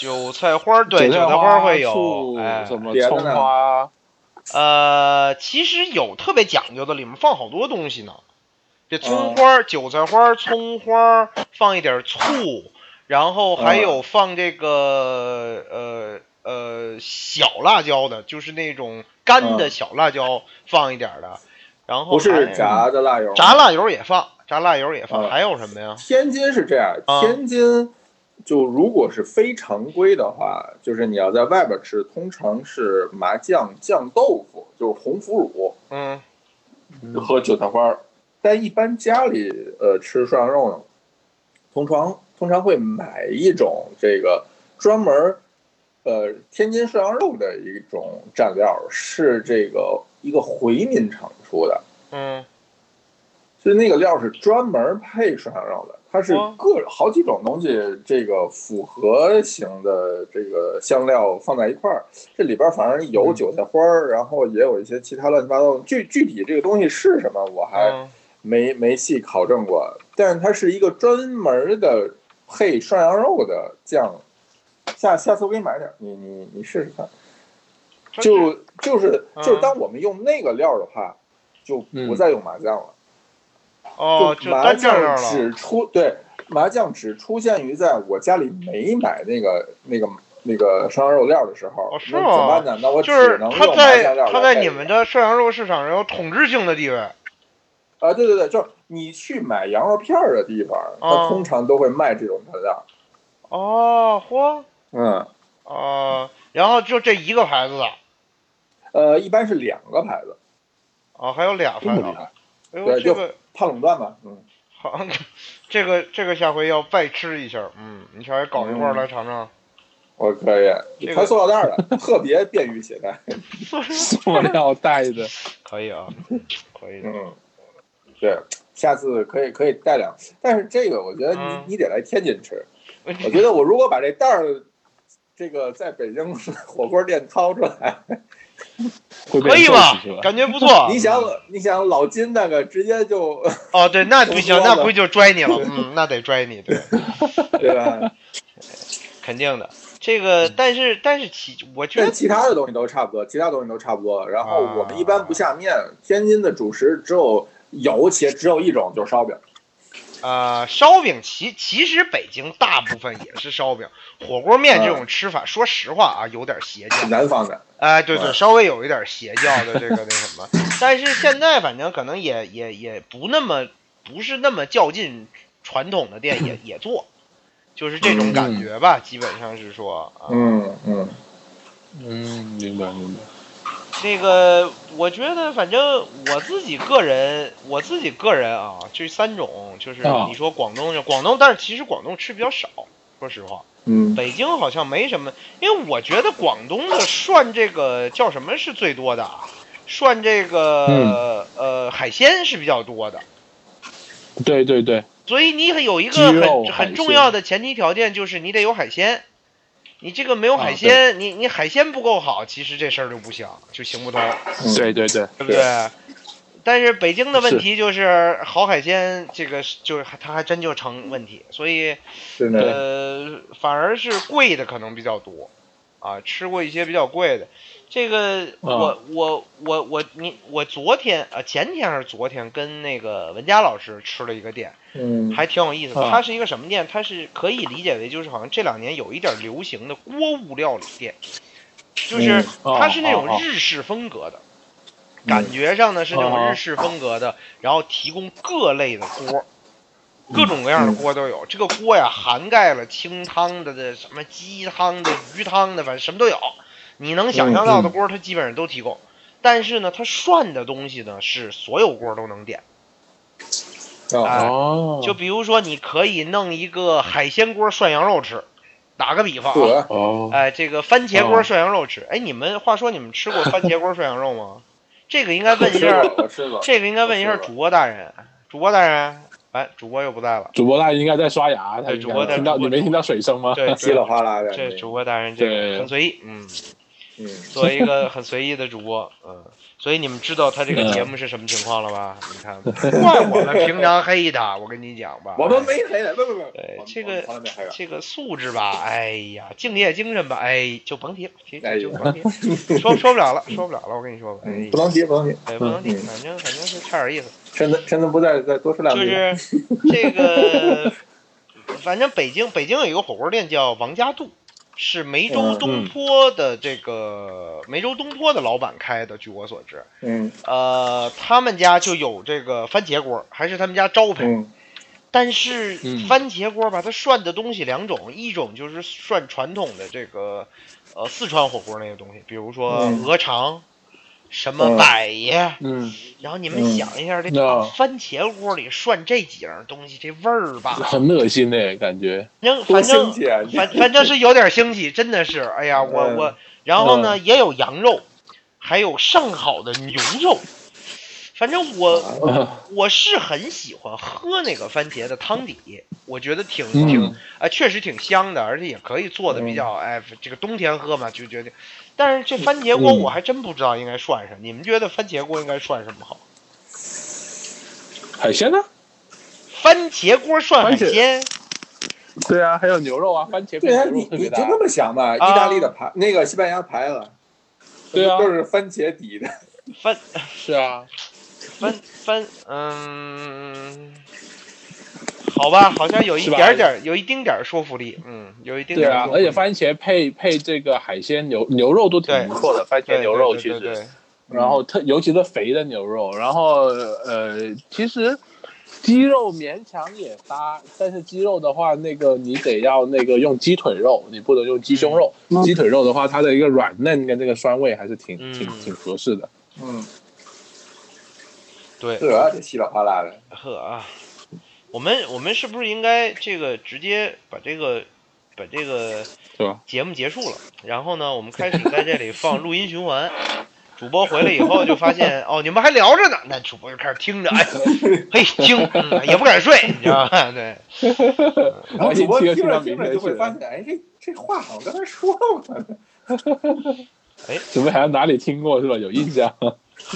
韭菜花儿对，韭韭菜花儿会有醋，哎，什么葱别的花，呃，其实有特别讲究的，里面放好多东西呢。这葱哦花儿、韭菜花儿、葱花儿，放一点醋，然后还有放这个呃呃小辣椒的，就是那种干的嗯小辣椒，放一点儿的。然后不是炸的辣油。炸辣油也放，炸辣油也放，嗯还有什么呀？天津是这样，啊天津就如果是非常规的话，就是你要在外边吃，通常是麻酱酱豆腐，就是红腐乳嗯和韭菜花儿。但一般家里呃吃涮羊肉呢，通常通常会买一种这个专门呃天津涮羊肉的一种蘸料，是这个一个回民厂出的。嗯所以那个料是专门配涮羊肉的，它是哦各好几种东西，这个复合型的这个香料放在一块儿，这里边反正有韭菜花儿，然后也有一些其他乱七八糟的。具具体这个东西是什么，我还嗯没没细考证过，但是它是一个专门的配涮羊肉的酱。下下次我给你买点儿，你你你试试看。就就是就是嗯当我们用那个料的话，就不再用麻酱了。哦，麻单酱料了。酱只出对麻将只出现于在我家里没买那个那个那个涮羊肉料的时候，哦是那怎么吗办呢？那我只就是能用麻它在酱料它在你们的涮羊肉市场上有统治性的地位。啊，对对对，就是你去买羊肉片儿的地方，哦它通常都会卖这种调料。哦，嚯，嗯，哦，然后就这一个牌子的，呃，一般是两个牌子，哦，还有俩牌子。这么厉害，哎呦，对就这个怕垄断吧。嗯，好，(laughs) 这个这个下回要再吃一下。嗯，你下回搞一块来尝尝。我可以，这个穿塑料袋儿的，特别便于携带。(laughs) 塑料袋的，可以啊，可以的。嗯，对，下次可以可以带两，但是这个我觉得你、嗯你得来天津吃。我觉得我如果把这袋儿，这个在北京火锅店掏出来，(laughs) 可以吧？感觉不错。(laughs) 你想你想老金那个直接就哦，对，那 (laughs) 不行，那不就拽你了。嗯，那得拽你，对，对吧？肯定的。这个，但是但是其，我觉得其他的东西都差不多，其他东西都差不多。然后啊我们一般不下面，天津的主食只有有且只有一种，就是烧饼。呃，烧饼其其实北京大部分也是烧饼，火锅面这种吃法，说实话啊，有点邪教。南方的，哎，对对，稍微有一点邪教的这个那什么，(laughs) 但是现在反正可能也也也不那么不是那么较劲传统的店也 (laughs) 也做，就是这种感觉吧，基本上是说啊，嗯嗯，嗯，明白明白。那个我觉得反正我自己个人，我自己个人啊，这三种就是啊。你说广东就广东，但是其实广东吃比较少，说实话。嗯，北京好像没什么，因为我觉得广东的涮这个叫什么是最多的啊？涮这个、嗯。呃海鲜是比较多的，对对对，所以你有一个很很重要的前提条件就是你得有海鲜，你这个没有海啊鲜，你你海鲜不够好，其实这事儿就不行，就行不通，嗯对对对，对不对？但是北京的问题就是好海鲜，这个就是它还真就成问题，所以呃，反而是贵的可能比较多，啊，吃过一些比较贵的。这个我我我我你我昨天啊前天还是昨天跟那个文佳老师吃了一个店，嗯，还挺有意思的。啊它是一个什么店？它是可以理解为就是好像这两年有一点流行的锅物料理店，就是它是那种日式风格的，嗯感觉上呢是那种哦日式风格的，然后提供各类的锅。各种各样的锅都有，这个锅呀涵盖了清汤的、的什么鸡汤的、鱼汤的，反正什么都有。你能想象到的锅，它基本上都提供。但是呢，它涮的东西呢是所有锅都能点。哎哦，就比如说，你可以弄一个海鲜锅涮羊肉吃，打个比方啊，哎，这个番茄锅哦涮羊肉吃，哎，你们话说你们吃过番茄锅涮羊肉吗？这个应该问一下。(laughs) 这个应该问一下主播大人，主播大人，哎，主播又不在了，主播大人应该在刷牙，他主播在听到你没听到水声吗？对，稀里哗啦的。这主播大人这个很随意，嗯，嗯，作为一个很随意的主播，(laughs) 嗯，所以你们知道他这个节目是什么情况了吧？你看，怪我们平常黑他，我跟你讲吧，我们没黑的，不不不，我们对这个。这个素质吧，哎呀，敬业精神吧，哎，就甭提了，其哎呀。实就甭提了，说说不了了，说不了了，我跟你说吧，哎嗯，不，能提，不能提。哎，不能提，嗯。反正反正是差点意思，趁他趁他不在，再多说两句。就。是 (laughs) 这个，反正北京北京有一个火锅店叫王家渡，是梅州嗯东坡的这个梅州东坡的老板开的，据我所知，嗯。呃，他们家就有这个番茄锅，还是他们家招牌。嗯。但是嗯。番茄锅吧，它涮的东西两种，一种就是涮传统的这个呃四川火锅那些东西，比如说嗯。鹅肠、什么嗯。百叶，嗯，然后你们嗯。想一下，这那番茄锅里涮这几样东西，这味儿吧，很恶心的，感觉。反正反！反反正是有点腥气，真的是，哎呀，我嗯。我，然后呢也有羊肉，还有上好的牛肉，反正我啊我是很喜欢喝那个番茄的汤底，我觉得挺嗯。挺啊，确实挺香的，而且也可以做的比较哎，这个冬天喝嘛就觉得。但是这番茄锅嗯我还真不知道应该涮什么，你们觉得番茄锅应该涮什么好？海鲜呢？番茄锅涮海鲜，对啊，还有牛肉啊，番茄对啊，配牛你肉特别大。你就那么想吧，意大利的牌，那个西班牙牌子，对啊都是番茄底的。番是啊，番番嗯，好吧，好像有一点点儿，有一丁点儿说服力，嗯，有一丁对点儿说，服力。啊而且番茄配配这个海鲜牛牛肉都挺不错的，番茄牛肉其对对对实，然后特尤其是肥的牛肉，然后呃，其实鸡肉勉强也搭，但是鸡肉的话，那个你得要那个用鸡腿肉，你不能用鸡胸肉。嗯。鸡腿肉的话，它的一个软嫩跟这个酸味还是挺嗯。挺挺合适的。嗯，对，这稀里哗啦的。呵啊，我们我们是不是应该这个直接把这个把这个对吧？节目结束了？然后呢，我们开始在这里放录音循环。主播回来以后就发现，哦，你们还聊着呢，那主播就开始听着，哎，嘿，听，(laughs) 嗯，也不敢睡，你知道吧？对，然后主播听着听着就会发现，哎，这这话好像刚才说过。怎么好像哪里听过是吧？有印象。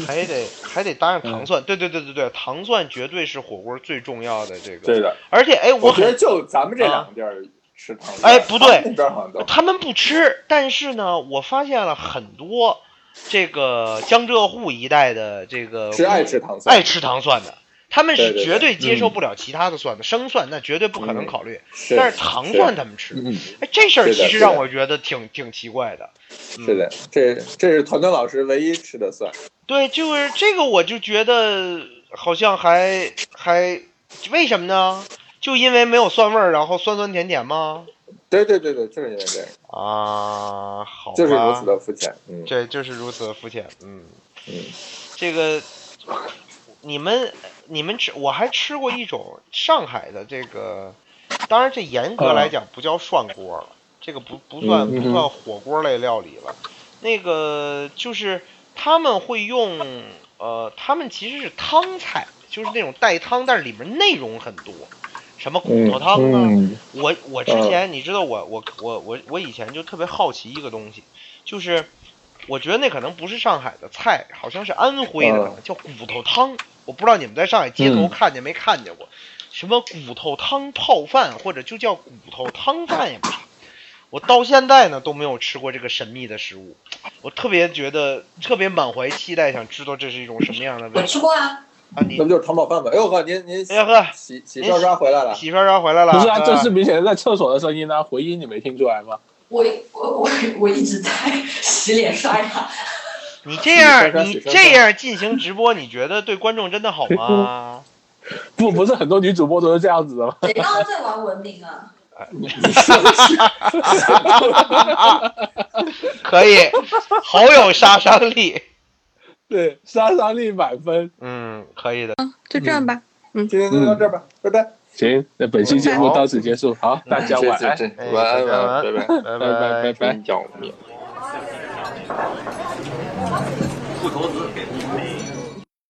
还得还得搭上糖蒜，对对对对对，糖蒜绝对是火锅最重要的这个。对的，而且哎，我觉得就咱们这两个地儿吃糖蒜。哎不对他们那边好像他们不吃，但是呢，我发现了很多这个江浙沪一带的这个是爱吃糖蒜，爱吃糖蒜的，他们是对对对绝对接受不了其他的蒜的，生蒜那绝对不可能考虑，但是糖蒜他们吃。嗯，哎，这事儿其实让我觉得挺挺奇怪的。嗯是的，这这是团团老师唯一吃的蒜。对，就是这个，我就觉得好像还还为什么呢？就因为没有蒜味儿，然后酸酸甜甜吗？对对对对，就是因为这个，啊，好吧，就是如此的肤浅。嗯这就是如此的肤浅。嗯，嗯，这个你们你们吃，我还吃过一种上海的这个，当然这严格来讲不叫涮锅了，这个不不算嗯不算火锅类料理了。那个就是他们会用呃，他们其实是汤菜，就是那种带汤，但是里面内容很多，什么骨头汤啊，嗯我我之前你知道我我我我我以前就特别好奇一个东西，就是我觉得那可能不是上海的菜，好像是安徽的，嗯可能叫骨头汤。我不知道你们在上海街头嗯看见没看见过，什么骨头汤泡饭，或者就叫骨头汤饭也不是。(laughs) 我到现在呢都没有吃过这个神秘的食物，我特别觉得特别满怀期待，想知道这是一种什么样的味道我吃过啊，啊！你那不就是糖宝饭吗？哎呦呵，您您哎呀呵，洗洗刷刷回来了，洗刷刷回来了，不是啊，这吧是明显在厕所的声音啊，回音你没听出来吗？我我我我一直在洗脸刷牙。你这样你这样进行直播，你觉得对观众真的好吗？(laughs) 不，不是很多女主播都是这样子的吗？谁刚刚在玩文明啊？(laughs) 可以，好有杀伤力。(laughs) 对，杀伤力满分。嗯，可以的。嗯就这样吧。嗯今天就到这儿吧，拜拜。行，那本期节目到此结束。好，大家晚安，哎晚安，晚安，拜拜拜，拜拜拜拜拜。不投资给。